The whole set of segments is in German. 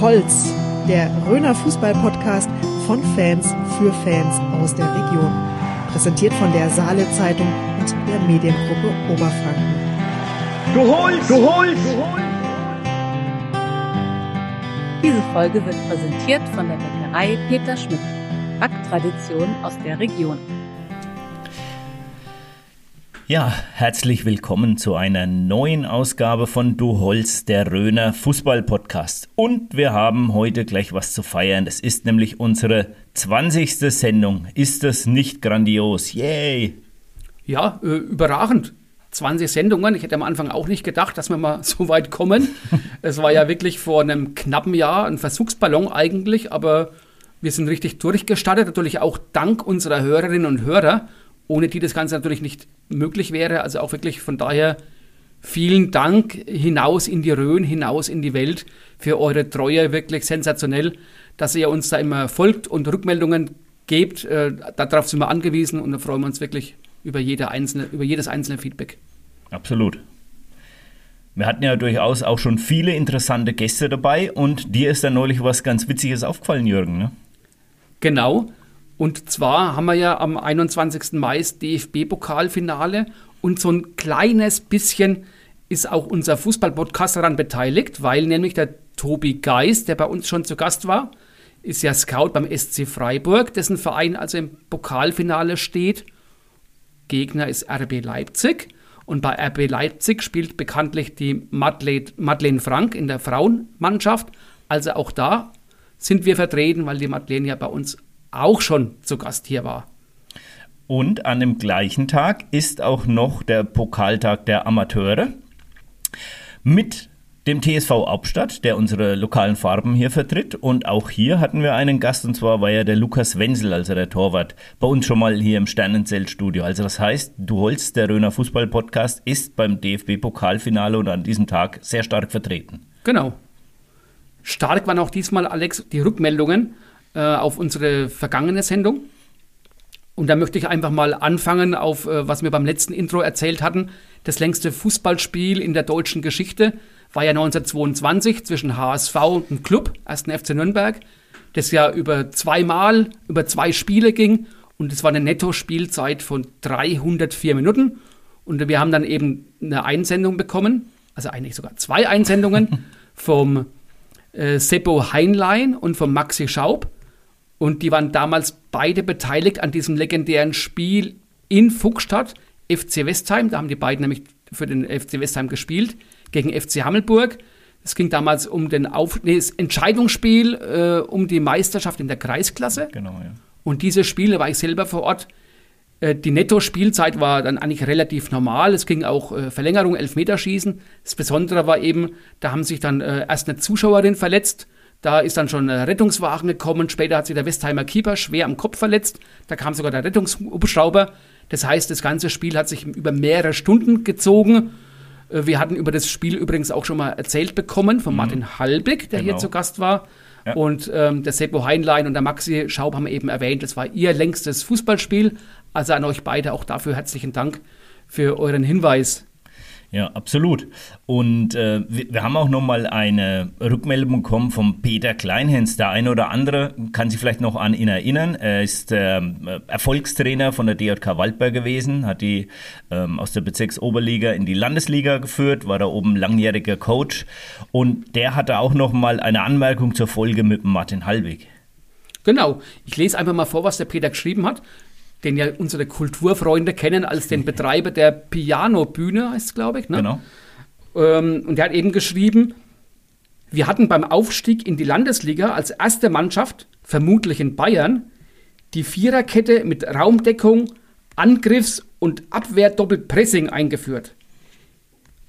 Holz, der Röner Fußball-Podcast von Fans für Fans aus der Region. Präsentiert von der Saale Zeitung und der Mediengruppe Oberfranken. Du holst, du holst, du holst. Diese Folge wird präsentiert von der Bäckerei Peter Schmidt. Backtradition aus der Region. Ja, herzlich willkommen zu einer neuen Ausgabe von Du Holz, der Röner Fußball-Podcast. Und wir haben heute gleich was zu feiern. Es ist nämlich unsere 20. Sendung. Ist das nicht grandios? Yay! Ja, äh, überragend. 20 Sendungen. Ich hätte am Anfang auch nicht gedacht, dass wir mal so weit kommen. es war ja wirklich vor einem knappen Jahr ein Versuchsballon eigentlich, aber wir sind richtig durchgestartet. Natürlich auch dank unserer Hörerinnen und Hörer ohne die das Ganze natürlich nicht möglich wäre. Also auch wirklich von daher vielen Dank hinaus in die Rhön, hinaus in die Welt für eure Treue. Wirklich sensationell, dass ihr uns da immer folgt und Rückmeldungen gebt. Äh, darauf sind wir angewiesen und da freuen wir uns wirklich über, jede einzelne, über jedes einzelne Feedback. Absolut. Wir hatten ja durchaus auch schon viele interessante Gäste dabei und dir ist da neulich was ganz Witziges aufgefallen, Jürgen, ne? Genau. Und zwar haben wir ja am 21. Mai das DFB-Pokalfinale und so ein kleines bisschen ist auch unser Fußball-Podcast daran beteiligt, weil nämlich der Tobi Geist, der bei uns schon zu Gast war, ist ja Scout beim SC Freiburg, dessen Verein also im Pokalfinale steht. Gegner ist RB Leipzig. Und bei RB Leipzig spielt bekanntlich die Madeleine, Frank in der Frauenmannschaft. Also auch da sind wir vertreten, weil die Madeleine ja bei uns auch schon zu Gast hier war. Und an dem gleichen Tag ist auch noch der Pokaltag der Amateure mit dem TSV Hauptstadt, der unsere lokalen Farben hier vertritt. Und auch hier hatten wir einen Gast, und zwar war ja der Lukas Wenzel, also der Torwart, bei uns schon mal hier im Sternenzeltstudio. Also das heißt, du holst, der Röner Fußball-Podcast, ist beim DFB-Pokalfinale und an diesem Tag sehr stark vertreten. Genau. Stark waren auch diesmal, Alex, die Rückmeldungen auf unsere vergangene Sendung. Und da möchte ich einfach mal anfangen auf, äh, was wir beim letzten Intro erzählt hatten. Das längste Fußballspiel in der deutschen Geschichte war ja 1922 zwischen HSV und einem Club, 1. FC Nürnberg, das ja über zweimal, über zwei Spiele ging. Und es war eine Netto-Spielzeit von 304 Minuten. Und wir haben dann eben eine Einsendung bekommen, also eigentlich sogar zwei Einsendungen vom äh, Seppo Heinlein und vom Maxi Schaub. Und die waren damals beide beteiligt an diesem legendären Spiel in Fuchstadt, FC Westheim. Da haben die beiden nämlich für den FC Westheim gespielt, gegen FC Hammelburg. Es ging damals um den Auf nee, das Entscheidungsspiel äh, um die Meisterschaft in der Kreisklasse. Genau, ja. Und diese Spiele war ich selber vor Ort. Äh, die Netto-Spielzeit war dann eigentlich relativ normal. Es ging auch äh, Verlängerung, Elfmeterschießen. Das Besondere war eben, da haben sich dann äh, erst eine Zuschauerin verletzt da ist dann schon ein Rettungswagen gekommen. Später hat sich der Westheimer Keeper schwer am Kopf verletzt. Da kam sogar der Rettungshubschrauber. Das heißt, das ganze Spiel hat sich über mehrere Stunden gezogen. Äh, wir hatten über das Spiel übrigens auch schon mal erzählt bekommen von mhm. Martin Halbig, der genau. hier zu Gast war. Ja. Und ähm, der Seppo Heinlein und der Maxi Schaub haben eben erwähnt, das war ihr längstes Fußballspiel. Also an euch beide auch dafür herzlichen Dank für euren Hinweis. Ja, absolut. Und äh, wir, wir, haben auch nochmal eine Rückmeldung bekommen vom Peter Kleinhens. Der eine oder andere kann sich vielleicht noch an ihn erinnern. Er ist äh, Erfolgstrainer von der DJK Waldberg gewesen, hat die ähm, aus der Bezirksoberliga in die Landesliga geführt, war da oben langjähriger Coach. Und der hatte auch nochmal eine Anmerkung zur Folge mit Martin Halbig. Genau. Ich lese einfach mal vor, was der Peter geschrieben hat den ja unsere Kulturfreunde kennen als den Betreiber der Piano-Bühne, heißt es, glaube ich. Ne? Genau. Ähm, und er hat eben geschrieben, wir hatten beim Aufstieg in die Landesliga als erste Mannschaft, vermutlich in Bayern, die Viererkette mit Raumdeckung, Angriffs- und Abwehr-Doppelpressing eingeführt.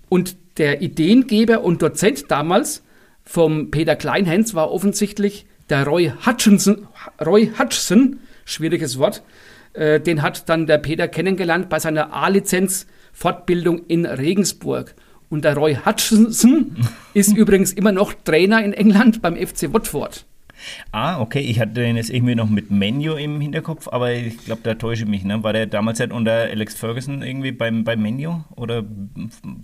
Und der Ideengeber und Dozent damals vom Peter Kleinhens war offensichtlich der Roy Hutchinson, Roy Hutchison, schwieriges Wort, äh, den hat dann der Peter kennengelernt bei seiner A-Lizenz-Fortbildung in Regensburg. Und der Roy Hutchinson ist übrigens immer noch Trainer in England beim FC Watford. Ah, okay. Ich hatte den jetzt irgendwie noch mit Menu im Hinterkopf, aber ich glaube, da täusche ich mich. Ne? War der damals halt unter Alex Ferguson irgendwie beim, beim Menu? Oder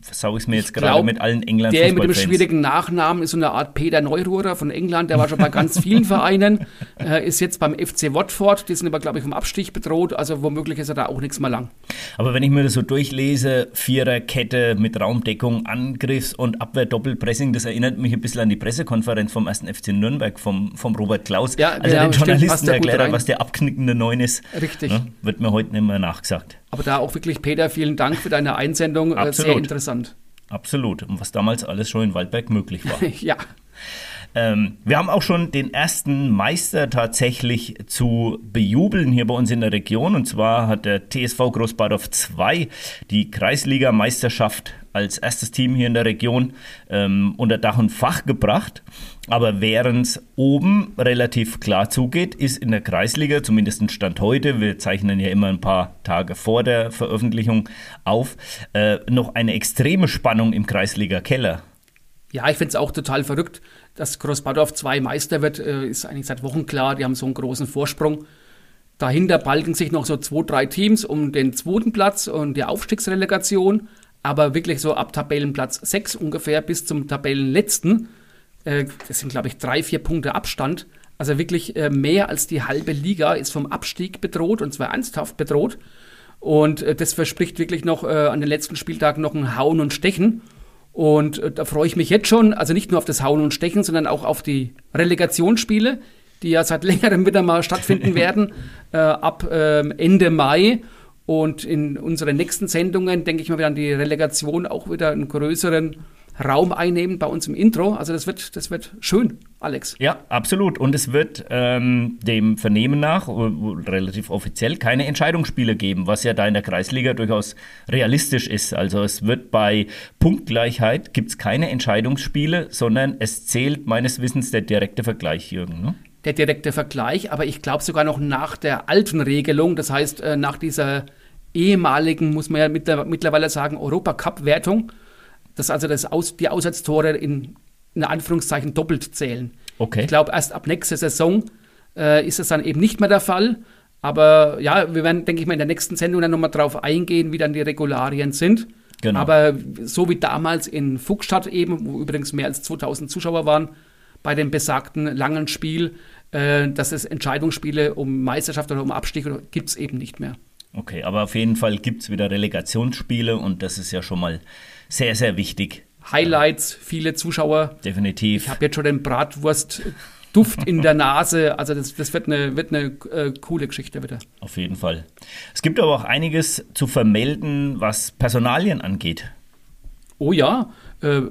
versau ich es mir jetzt gerade mit allen England Der mit dem schwierigen Nachnamen ist so eine Art Peter Neururer von England. Der war schon bei ganz vielen Vereinen. Äh, ist jetzt beim FC Watford. Die sind aber, glaube ich, vom Abstich bedroht. Also womöglich ist er da auch nichts mehr lang. Aber wenn ich mir das so durchlese, Viererkette mit Raumdeckung, Angriffs- und Abwehr-Doppelpressing, das erinnert mich ein bisschen an die Pressekonferenz vom 1. FC Nürnberg, vom, vom Robert Klaus. Ja, also genau, den Journalisten erklärt, was der abknickende Neun ist. Richtig. Ne? Wird mir heute nicht mehr nachgesagt. Aber da auch wirklich, Peter, vielen Dank für deine Einsendung. Äh, Absolut. Sehr interessant. Absolut. Und was damals alles schon in Waldberg möglich war. ja. Ähm, wir haben auch schon den ersten Meister tatsächlich zu bejubeln hier bei uns in der Region. Und zwar hat der TSV Großbadorf 2 die Kreisliga-Meisterschaft als erstes Team hier in der Region ähm, unter Dach und Fach gebracht. Aber während es oben relativ klar zugeht, ist in der Kreisliga, zumindest Stand heute, wir zeichnen ja immer ein paar Tage vor der Veröffentlichung auf, äh, noch eine extreme Spannung im Kreisliga-Keller. Ja, ich finde es auch total verrückt, dass Großbadorf 2 Meister wird, äh, ist eigentlich seit Wochen klar. Die haben so einen großen Vorsprung. Dahinter balgen sich noch so zwei, drei Teams um den zweiten Platz und die Aufstiegsrelegation. Aber wirklich so ab Tabellenplatz 6 ungefähr bis zum Tabellenletzten. Äh, das sind, glaube ich, drei, vier Punkte Abstand. Also wirklich äh, mehr als die halbe Liga ist vom Abstieg bedroht und zwar ernsthaft bedroht. Und äh, das verspricht wirklich noch äh, an den letzten Spieltagen noch ein Hauen und Stechen. Und äh, da freue ich mich jetzt schon, also nicht nur auf das Hauen und Stechen, sondern auch auf die Relegationsspiele, die ja seit längerem wieder mal stattfinden werden, äh, ab ähm, Ende Mai. Und in unseren nächsten Sendungen, denke ich mal, werden die Relegation auch wieder einen größeren Raum einnehmen bei uns im Intro. Also das wird, das wird schön, Alex. Ja, absolut. Und es wird ähm, dem Vernehmen nach, relativ offiziell, keine Entscheidungsspiele geben, was ja da in der Kreisliga durchaus realistisch ist. Also es wird bei Punktgleichheit gibt es keine Entscheidungsspiele, sondern es zählt meines Wissens der direkte Vergleich, Jürgen. Ne? Der direkte Vergleich, aber ich glaube sogar noch nach der alten Regelung, das heißt äh, nach dieser ehemaligen, muss man ja mittlerweile sagen, Europacup-Wertung, dass also das Aus, die Auswärtstore in, in Anführungszeichen doppelt zählen. Okay. Ich glaube, erst ab nächster Saison äh, ist das dann eben nicht mehr der Fall. Aber ja, wir werden, denke ich mal, in der nächsten Sendung dann nochmal drauf eingehen, wie dann die Regularien sind. Genau. Aber so wie damals in Fuchsstadt eben, wo übrigens mehr als 2000 Zuschauer waren, bei dem besagten langen Spiel, äh, dass es Entscheidungsspiele um Meisterschaft oder um Abstieg gibt es eben nicht mehr. Okay, aber auf jeden Fall gibt es wieder Relegationsspiele und das ist ja schon mal sehr, sehr wichtig. Highlights, viele Zuschauer. Definitiv. Ich habe jetzt schon den Bratwurst-Duft in der Nase. Also das, das wird eine, wird eine äh, coole Geschichte wieder. Auf jeden Fall. Es gibt aber auch einiges zu vermelden, was Personalien angeht. Oh ja, äh,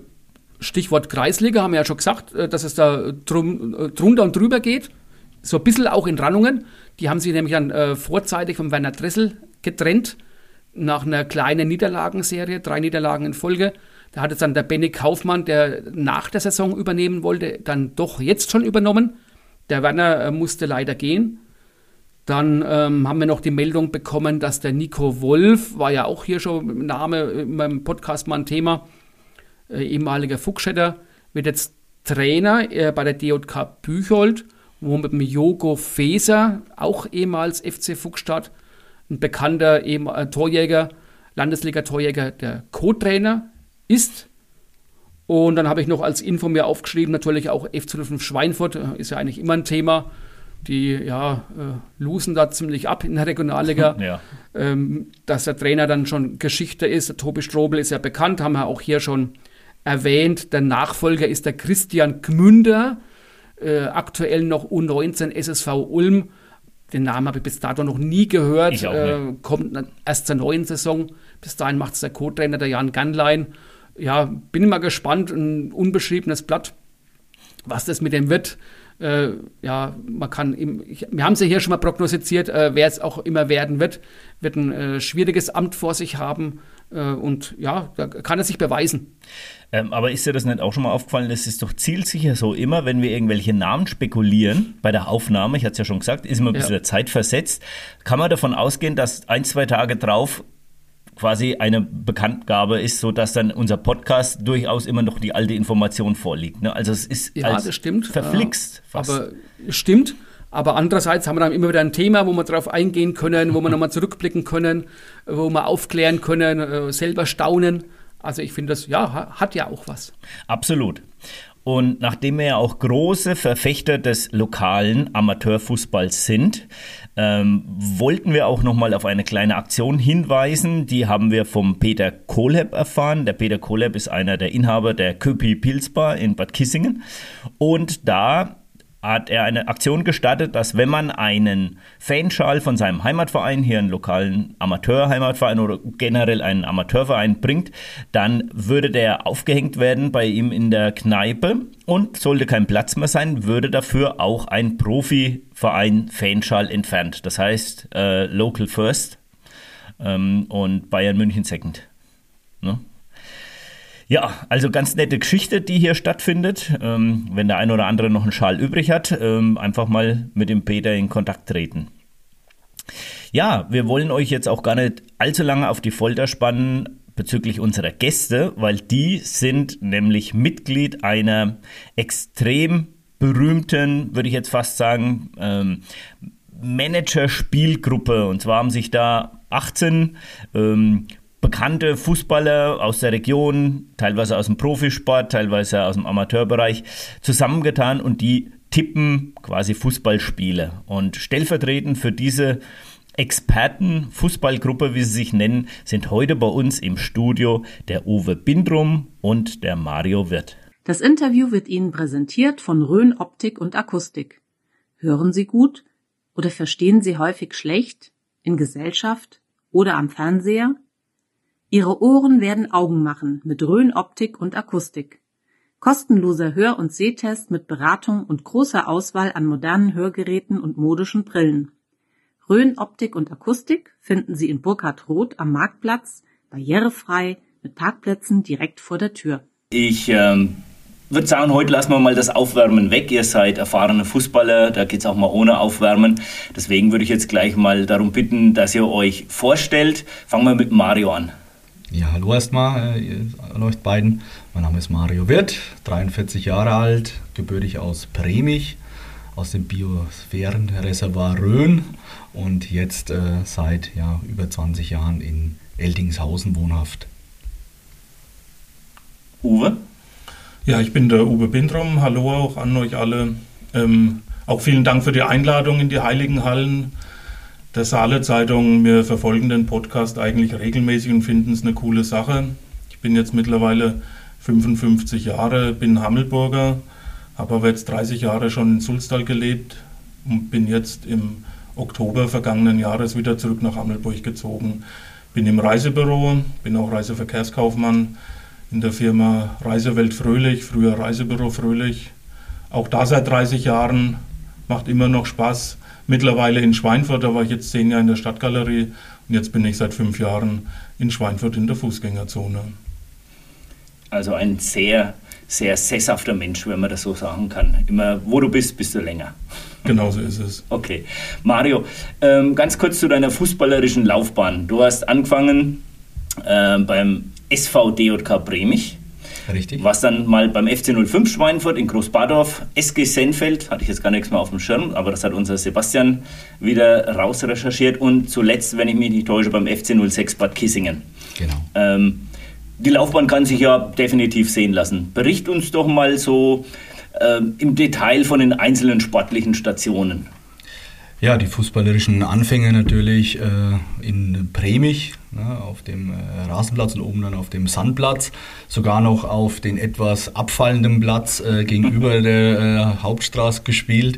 Stichwort Kreisliga haben wir ja schon gesagt, äh, dass es da drum, äh, drunter und drüber geht. So ein bisschen auch in Rannungen. Die haben sich nämlich dann äh, vorzeitig von Werner Dressel getrennt nach einer kleinen Niederlagenserie, drei Niederlagen in Folge. Da hat jetzt dann der Benny Kaufmann, der nach der Saison übernehmen wollte, dann doch jetzt schon übernommen. Der Werner äh, musste leider gehen. Dann ähm, haben wir noch die Meldung bekommen, dass der Nico Wolf, war ja auch hier schon im Name meinem Podcast mal ein Thema, äh, ehemaliger Fuchsstädter, wird jetzt Trainer äh, bei der DJK Büchold, wo mit dem Jogo Feser, auch ehemals FC Fuchsstadt, ein bekannter eben, äh, Torjäger, Landesliga-Torjäger, der Co-Trainer ist. Und dann habe ich noch als Info mir aufgeschrieben, natürlich auch F05 Schweinfurt, äh, ist ja eigentlich immer ein Thema. Die ja, äh, losen da ziemlich ab in der Regionalliga. Ja. Ähm, dass der Trainer dann schon Geschichte ist. Tobi Strobel ist ja bekannt, haben wir auch hier schon erwähnt. Der Nachfolger ist der Christian Gmünder, äh, aktuell noch U19 SSV Ulm. Den Namen habe ich bis dato noch nie gehört. Äh, kommt erst zur neuen Saison. Bis dahin macht es der Co-Trainer, der Jan Ganlein. Ja, bin mal gespannt. Ein unbeschriebenes Blatt, was das mit dem wird. Äh, ja, man kann, im, ich, wir haben es ja hier schon mal prognostiziert, äh, wer es auch immer werden wird, wird ein äh, schwieriges Amt vor sich haben. Äh, und ja, da kann er sich beweisen. Ähm, aber ist dir das nicht auch schon mal aufgefallen? Das ist doch zielsicher so. Immer, wenn wir irgendwelche Namen spekulieren bei der Aufnahme, ich hatte es ja schon gesagt, ist immer ein bisschen Ja. Zeit versetzt, kann man davon ausgehen, dass ein, zwei Tage drauf quasi eine Bekanntgabe ist, so dass dann unser Podcast durchaus immer noch die alte Information vorliegt. Ne? Also es ist ja, das stimmt. verflixt. Fast. Aber stimmt. Aber andererseits haben wir dann immer wieder ein Thema, wo wir darauf eingehen können, wo wir nochmal zurückblicken können, wo wir aufklären können, äh, selber staunen. Also ich finde das, ja, hat ja auch was. Absolut. Und nachdem wir ja auch große Verfechter des lokalen Amateurfußballs sind, ähm, wollten wir auch nochmal auf eine kleine Aktion hinweisen. Die haben wir vom Peter Kohlhepp erfahren. Der Peter Kohlhepp ist einer der Inhaber der Köpi Pilzbar in Bad Kissingen. Und da hat er eine Aktion gestartet, dass wenn man einen Fanschal von seinem Heimatverein, hier einen lokalen Amateurheimatverein oder generell einen Amateurverein bringt, dann würde der aufgehängt werden bei ihm in der Kneipe und sollte kein Platz mehr sein, würde dafür auch ein Profiverein Fanschal entfernt. Das heißt äh, Local First ähm, und Bayern München Second. Ne? Ja, also ganz nette Geschichte, die hier stattfindet. Ähm, wenn der ein oder andere noch einen Schal übrig hat, ähm, einfach mal mit dem Peter in Kontakt treten. Ja, wir wollen euch jetzt auch gar nicht allzu lange auf die Folter spannen bezüglich unserer Gäste, weil die sind nämlich Mitglied einer extrem berühmten, würde ich jetzt fast sagen, ähm, Manager-Spielgruppe. Und zwar haben sich da 18 ähm, bekannte Fußballer aus der Region, teilweise aus dem Profisport, teilweise aus dem Amateurbereich, zusammengetan und die tippen quasi Fußballspiele. Und stellvertretend für diese Experten, Fußballgruppe, wie sie sich nennen, sind heute bei uns im Studio der Uwe Bindrum und der Mario Wirth. Das Interview wird Ihnen präsentiert von Rhön Optik und Akustik. Hören Sie gut oder verstehen Sie häufig schlecht in Gesellschaft oder am Fernseher? Ihre Ohren werden Augen machen mit Rhön Optik und Akustik. Kostenloser Hör- und Sehtest mit Beratung und großer Auswahl an modernen Hörgeräten und modischen Brillen. Rhön Optik und Akustik finden Sie in Burkhard Roth am Marktplatz, barrierefrei, mit Parkplätzen direkt vor der Tür. Ich ähm, würde sagen, heute lassen wir mal das Aufwärmen weg. Ihr seid erfahrene Fußballer, da geht es auch mal ohne Aufwärmen. Deswegen würde ich jetzt gleich mal darum bitten, dass ihr euch vorstellt. Fangen wir mit Mario an. Ja, hallo erstmal äh, an euch beiden. Mein Name ist Mario Wirth, 43 Jahre alt, gebürtig aus Premich, aus dem Biosphärenreservoir Rhön und jetzt äh, seit ja, über 20 Jahren in Eldingshausen wohnhaft. Uwe? Ja, ich bin der Uwe Bindrum. Hallo auch an euch alle. Ähm, auch vielen Dank für die Einladung in die Heiligen Hallen der Saale Zeitung. Wir verfolgen den Podcast eigentlich regelmäßig und finden es eine coole Sache. Ich bin jetzt mittlerweile 55 Jahre, bin Hammelburger, habe aber jetzt 30 Jahre schon in Sulztal gelebt und bin jetzt im Oktober vergangenen Jahres wieder zurück nach Hammelburg gezogen. Bin im Reisebüro, bin auch Reiseverkehrskaufmann in der Firma Reisewelt Fröhlich, früher Reisebüro Fröhlich. Auch da seit 30 Jahren, macht immer noch Spaß mittlerweile in Schweinfurt, da war ich jetzt zehn Jahre in der Stadtgalerie und jetzt bin ich seit fünf Jahren in Schweinfurt in der Fußgängerzone. Also ein sehr, sehr sesshafter Mensch, wenn man das so sagen kann. Immer, wo du bist, bist du länger. Genau so ist es. Okay. Mario, ähm, ganz kurz zu deiner fußballerischen Laufbahn. Du hast angefangen äh, beim SV DJK Bremich. Richtig. Was dann mal beim FC 05 Schweinfurt in Großbadorf, SG Senfeld, hatte ich jetzt gar nichts mehr auf dem Schirm, aber das hat unser Sebastian wieder rausrecherchiert und zuletzt, wenn ich mich nicht täusche, beim FC 06 Bad Kissingen. Genau. Ähm, die Laufbahn kann sich ja definitiv sehen lassen. Bericht uns doch mal so äh, im Detail von den einzelnen sportlichen Stationen. Ja, die fußballerischen Anfänge natürlich äh, in Premich, ne, auf dem äh, Rasenplatz und oben dann auf dem Sandplatz, sogar noch auf den etwas abfallenden Platz äh, gegenüber der äh, Hauptstraße gespielt,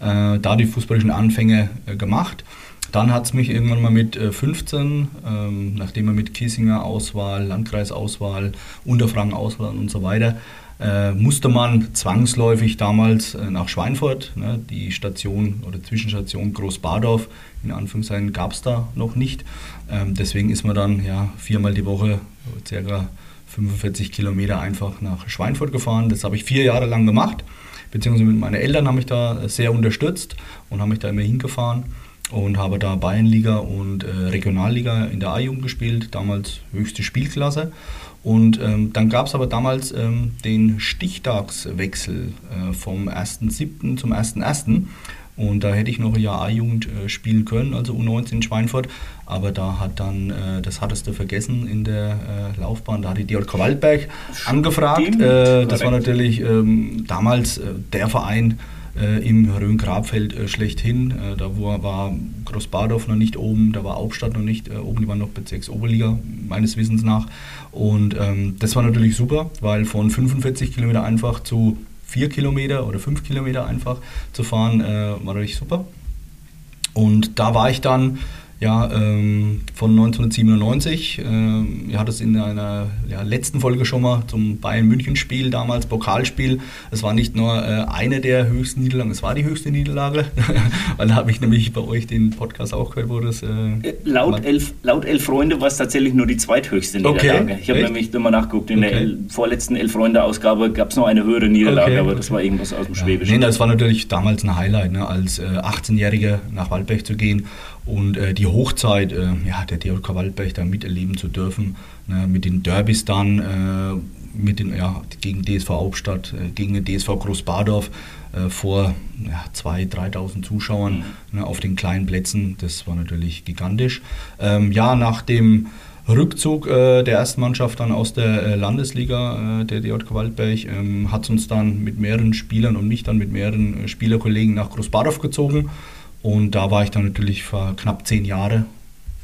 äh, da die fußballerischen Anfänge äh, gemacht. Dann hat es mich irgendwann mal mit 15, ähm, nachdem wir mit Kiesinger Auswahl, Landkreisauswahl, Unterfranken Auswahl und so weiter äh, musste man zwangsläufig damals äh, nach Schweinfurt. Ne, die Station oder Zwischenstation Großbadorf, in Anführungszeichen, gab es da noch nicht. Ähm, deswegen ist man dann ja, viermal die Woche, circa 45 Kilometer einfach nach Schweinfurt gefahren. Das habe ich vier Jahre lang gemacht, beziehungsweise mit meinen Eltern haben mich da sehr unterstützt und haben mich da immer hingefahren. und habe da Bayernliga und äh, Regionalliga in der A-Jugend gespielt, damals höchste Spielklasse. Und ähm, dann gab es aber damals ähm, den Stichtagswechsel äh, vom 1.7. zum 1.1. Und da hätte ich noch ein Jahr A-Jugend äh, spielen können, also U19 in Schweinfurt. Aber da hat dann, äh, das hattest du vergessen in der äh, Laufbahn, da hat die DJK Waldberg angefragt. Äh, das war natürlich ähm, damals äh, der Verein, im Rhön-Grabfeld äh, schlechthin. Äh, da war, Großbadorf noch nicht oben, da war Hauptstadt noch nicht äh, oben, die waren noch Bezirksoberliga, meines Wissens nach. Und ähm, das war natürlich super, weil von 45 Kilometer einfach zu 4 Kilometer oder 5 Kilometer einfach zu fahren, äh, war natürlich super. Und da war ich dann ja, ähm, von 1997. Ähm, ihr hattet es in einer ja, letzten Folge schon mal zum Bayern-München-Spiel damals, Pokalspiel. Es war nicht nur äh, eine der höchsten Niederlagen, es war die höchste Niederlage. Weil da habe ich nämlich bei euch den Podcast auch gehört, wo das. Äh, laut, elf, laut elf Freunde war es tatsächlich nur die zweithöchste Niederlage. Okay, ich habe nämlich immer nachgeguckt, in okay. der el vorletzten elf Freunde-Ausgabe gab es noch eine höhere Niederlage, okay, aber das war irgendwas aus dem ja. Schwäbischen. Nee, das war natürlich damals ein Highlight, ne, als äh, 18-Jähriger nach Waldberg zu gehen und äh, die Hochzeit äh, ja, der DJK Waldberg da miterleben zu dürfen, ne, mit den Derbys dann, äh, mit den, ja, gegen DSV Hauptstadt, äh, gegen den DSV Großbadorf äh, vor ja, 2.000, 3.000 Zuschauern mhm. ne, auf den kleinen Plätzen, das war natürlich gigantisch. Ähm, ja, nach dem Rückzug äh, der ersten Mannschaft dann aus der äh, Landesliga äh, der DJK Waldberg ähm, hat es uns dann mit mehreren Spielern und mich dann mit mehreren äh, Spielerkollegen nach Großbadorf gezogen. Und da war ich dann natürlich für knapp zehn Jahre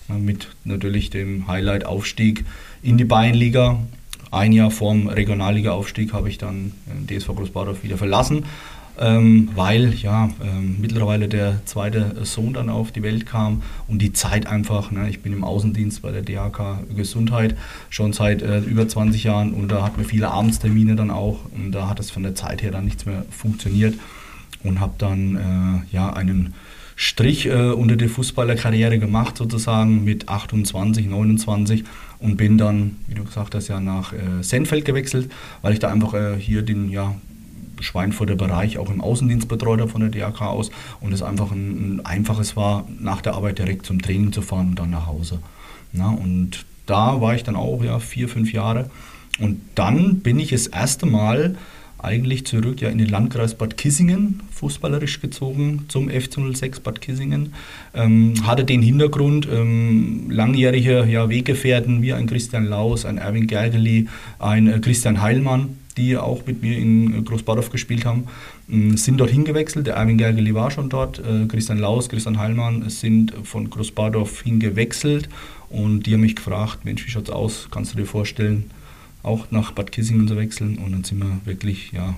mit natürlich dem Highlight-Aufstieg in die Bayernliga. Ein Jahr vorm Regionalliga-Aufstieg habe ich dann äh, DSV Großbadorf wieder verlassen, ähm, weil ja ähm, mittlerweile der zweite Sohn dann auf die Welt kam und die Zeit einfach, ne, ich bin im Außendienst bei der DHK Gesundheit schon seit äh, über 20 Jahren und da hatten wir viele Abendstermine dann auch und da hat es von der Zeit her dann nichts mehr funktioniert und habe dann äh, ja einen Strich äh, unter die Fußballerkarriere gemacht, sozusagen mit 28, 29 und bin dann, wie du gesagt hast, ja nach äh, Senfeld gewechselt, weil ich da einfach äh, hier den ja, Schweinfurter Bereich auch im Außendienst betreut habe von der DRK aus und es einfach ein, ein, einfaches war, nach der Arbeit direkt zum Training zu fahren und dann nach Hause. Na, und da war ich dann auch ja, vier, fünf Jahre und dann bin ich das erste Mal eigentlich zurück ja in den Landkreis Bad Kissingen, fußballerisch gezogen zum FC06 Bad Kissingen. Ähm, hatte den Hintergrund, ähm, langjährige ja, Weggefährten wie ein Christian Laus, ein Erwin Gergely, ein äh, Christian Heilmann, die auch mit mir in äh, Großbadorf gespielt haben, äh, sind dort hingewechselt. Der Erwin Gergely war schon dort, äh, Christian Laus, Christian Heilmann sind von Großbadorf hingewechselt und die haben mich gefragt, Mensch, wie schaut's aus? Kannst du dir vorstellen, auch nach Bad Kissingen zu wechseln und dann sind wir wirklich ja,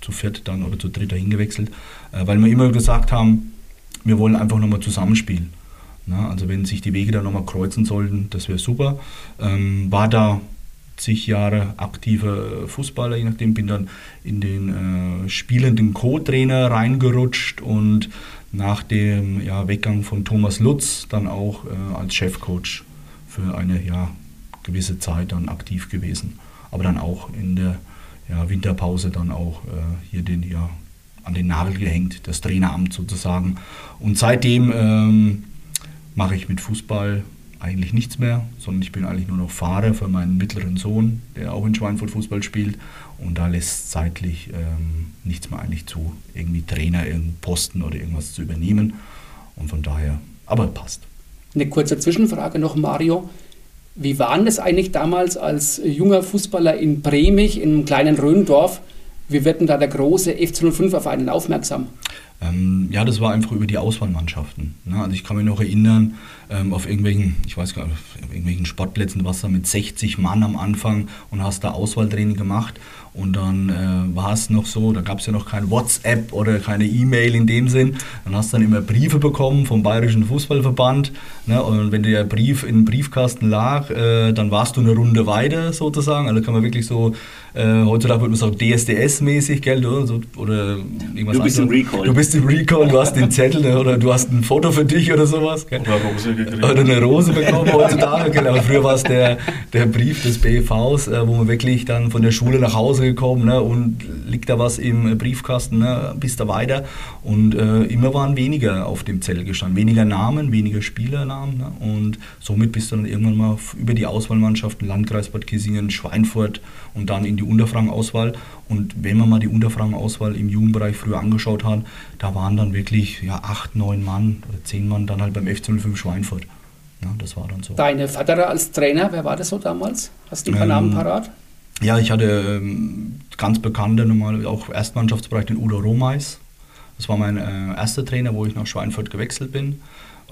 zu viert dann oder zu dritt dahin gewechselt, äh, weil wir immer gesagt haben, wir wollen einfach nochmal zusammenspielen. Na, also wenn sich die Wege dann nochmal kreuzen sollten, das wäre super. Ähm, war da zig Jahre aktiver Fußballer, je nachdem, bin dann in den äh, spielenden Co-Trainer reingerutscht und nach dem ja, Weggang von Thomas Lutz dann auch äh, als Chefcoach für eine ja, gewisse Zeit dann aktiv gewesen aber dann auch in der ja, Winterpause dann auch äh, hier den, ja, an den Nagel gehängt, das Traineramt sozusagen. Und seitdem ähm, mache ich mit Fußball eigentlich nichts mehr, sondern ich bin eigentlich nur noch Fahrer für meinen mittleren Sohn, der auch in Schweinfurt Fußball spielt. Und da lässt zeitlich ähm, nichts mehr eigentlich zu, irgendwie Trainer, irgendeinen Posten oder irgendwas zu übernehmen. Und von daher, aber passt. Eine kurze Zwischenfrage noch, Mario. Wie war das eigentlich damals als junger Fußballer in Bremich, in einem kleinen Röndorf? Wie wird denn da der große FC05 auf einen aufmerksam? Ähm, ja, das war einfach über die Auswahlmannschaften. Ne? Also ich kann mich noch erinnern, ähm, auf irgendwelchen, ich weiß gar nicht, auf irgendwelchen Sportplätzen warst du mit 60 Mann am Anfang und hast da Auswahltraining gemacht. Und dann äh, war es noch so, da gab es ja noch kein WhatsApp oder keine E-Mail in dem Sinn. Dann hast du dann immer Briefe bekommen vom Bayerischen Fußballverband. Ne? Und wenn der Brief in den Briefkasten lag, äh, dann warst du eine Runde weiter sozusagen. Also kann man wirklich so, äh, heutzutage würde man sagen DSDS-mäßig, gell? Oder, so, oder irgendwas du bist anderes. im Recall. Du bist im Recall, du hast den Zettel ne, oder du hast ein Foto für dich oder sowas. Gell? Oder Rose Oder eine Rose bekommen heutzutage. Aber früher war es der, der Brief des BVs, äh, wo man wirklich dann von der Schule nach Hause gekommen ne, und liegt da was im Briefkasten, ne, bist da weiter. Und äh, immer waren weniger auf dem Zettel gestanden. Weniger Namen, weniger Spielernamen. Ne? Und somit bist du dann irgendwann mal über die Auswahlmannschaften, Landkreis Bad Kissingen, Schweinfurt und dann in die Unterfranken-Auswahl. Und wenn man mal die Unterfranken-Auswahl im Jugendbereich früher angeschaut hat, da waren dann wirklich ja, acht, neun Mann oder zehn Mann dann halt beim FC05 Schweinfurt. Ja, das war dann so. Deine Vater als Trainer, wer war das so damals? Hast du ein paar ähm, Namen parat? Ja, ich hatte ähm, ganz bekannte, normal auch Erstmannschaftsbereich, den Udo Romeis. Das war mein äh, erster Trainer, wo ich nach Schweinfurt gewechselt bin.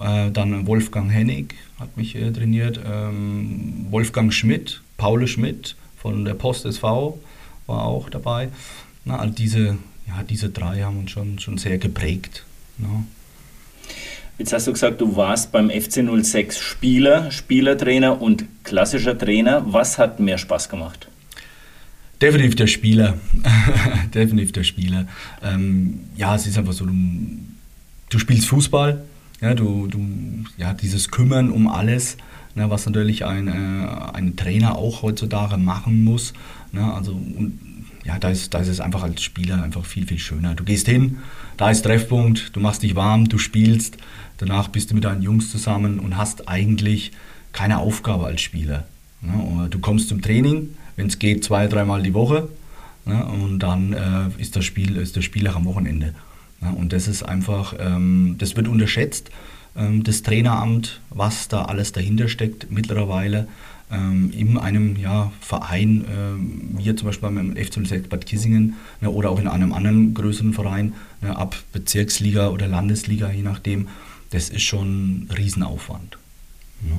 Äh, dann Wolfgang Hennig hat mich äh, trainiert. Ähm, Wolfgang Schmidt, Paul Schmidt von der Post SV war auch dabei. Na, also diese, ja, diese drei haben uns schon, schon sehr geprägt. Na. Jetzt hast du gesagt, du warst beim FC 06 Spieler, Spielertrainer und klassischer Trainer. Was hat mehr Spaß gemacht? Definitiv der Spieler. Definitiv der Spieler. Ähm, ja, es ist einfach so, du, du spielst Fußball, ja, du, du, ja, dieses Kümmern um alles, ne, was natürlich ein, äh, ein Trainer auch heutzutage machen muss. Ne, also, und, ja, da ist, da ist es einfach als Spieler einfach viel, viel schöner. Du gehst hin, da ist Treffpunkt, du machst dich warm, du spielst, danach bist du mit deinen Jungs zusammen und hast eigentlich keine Aufgabe als Spieler. Ne? Du kommst zum Training, wenn es geht, zwei, dreimal die Woche ne? und dann äh, ist, das Spiel, ist das Spiel auch am Wochenende. Ne? Und das ist einfach, ähm, das wird unterschätzt, ähm, das Traineramt, was da alles dahinter steckt mittlerweile ähm, in einem ja, Verein, äh, hier zum Beispiel beim FC 06 Bad Kissingen ne, oder auch in einem anderen größeren Verein, ne, ab Bezirksliga oder Landesliga, je nachdem, das ist schon ein Riesenaufwand. Ja.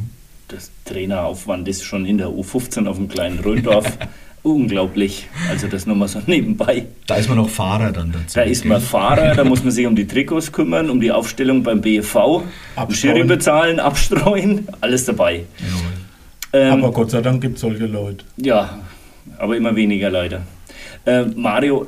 Das Traineraufwand ist schon in der U15 auf dem kleinen Röndorf unglaublich. Also das nur mal so nebenbei. Da ist man noch Fahrer dann dazu. Da ist man Fahrer, da muss man sich um die Trikots kümmern, um die Aufstellung beim BFV, Schiri bezahlen, abstreuen, alles dabei. Ähm, aber Gott sei Dank gibt es solche Leute. Ja, aber immer weniger leider. Äh, Mario,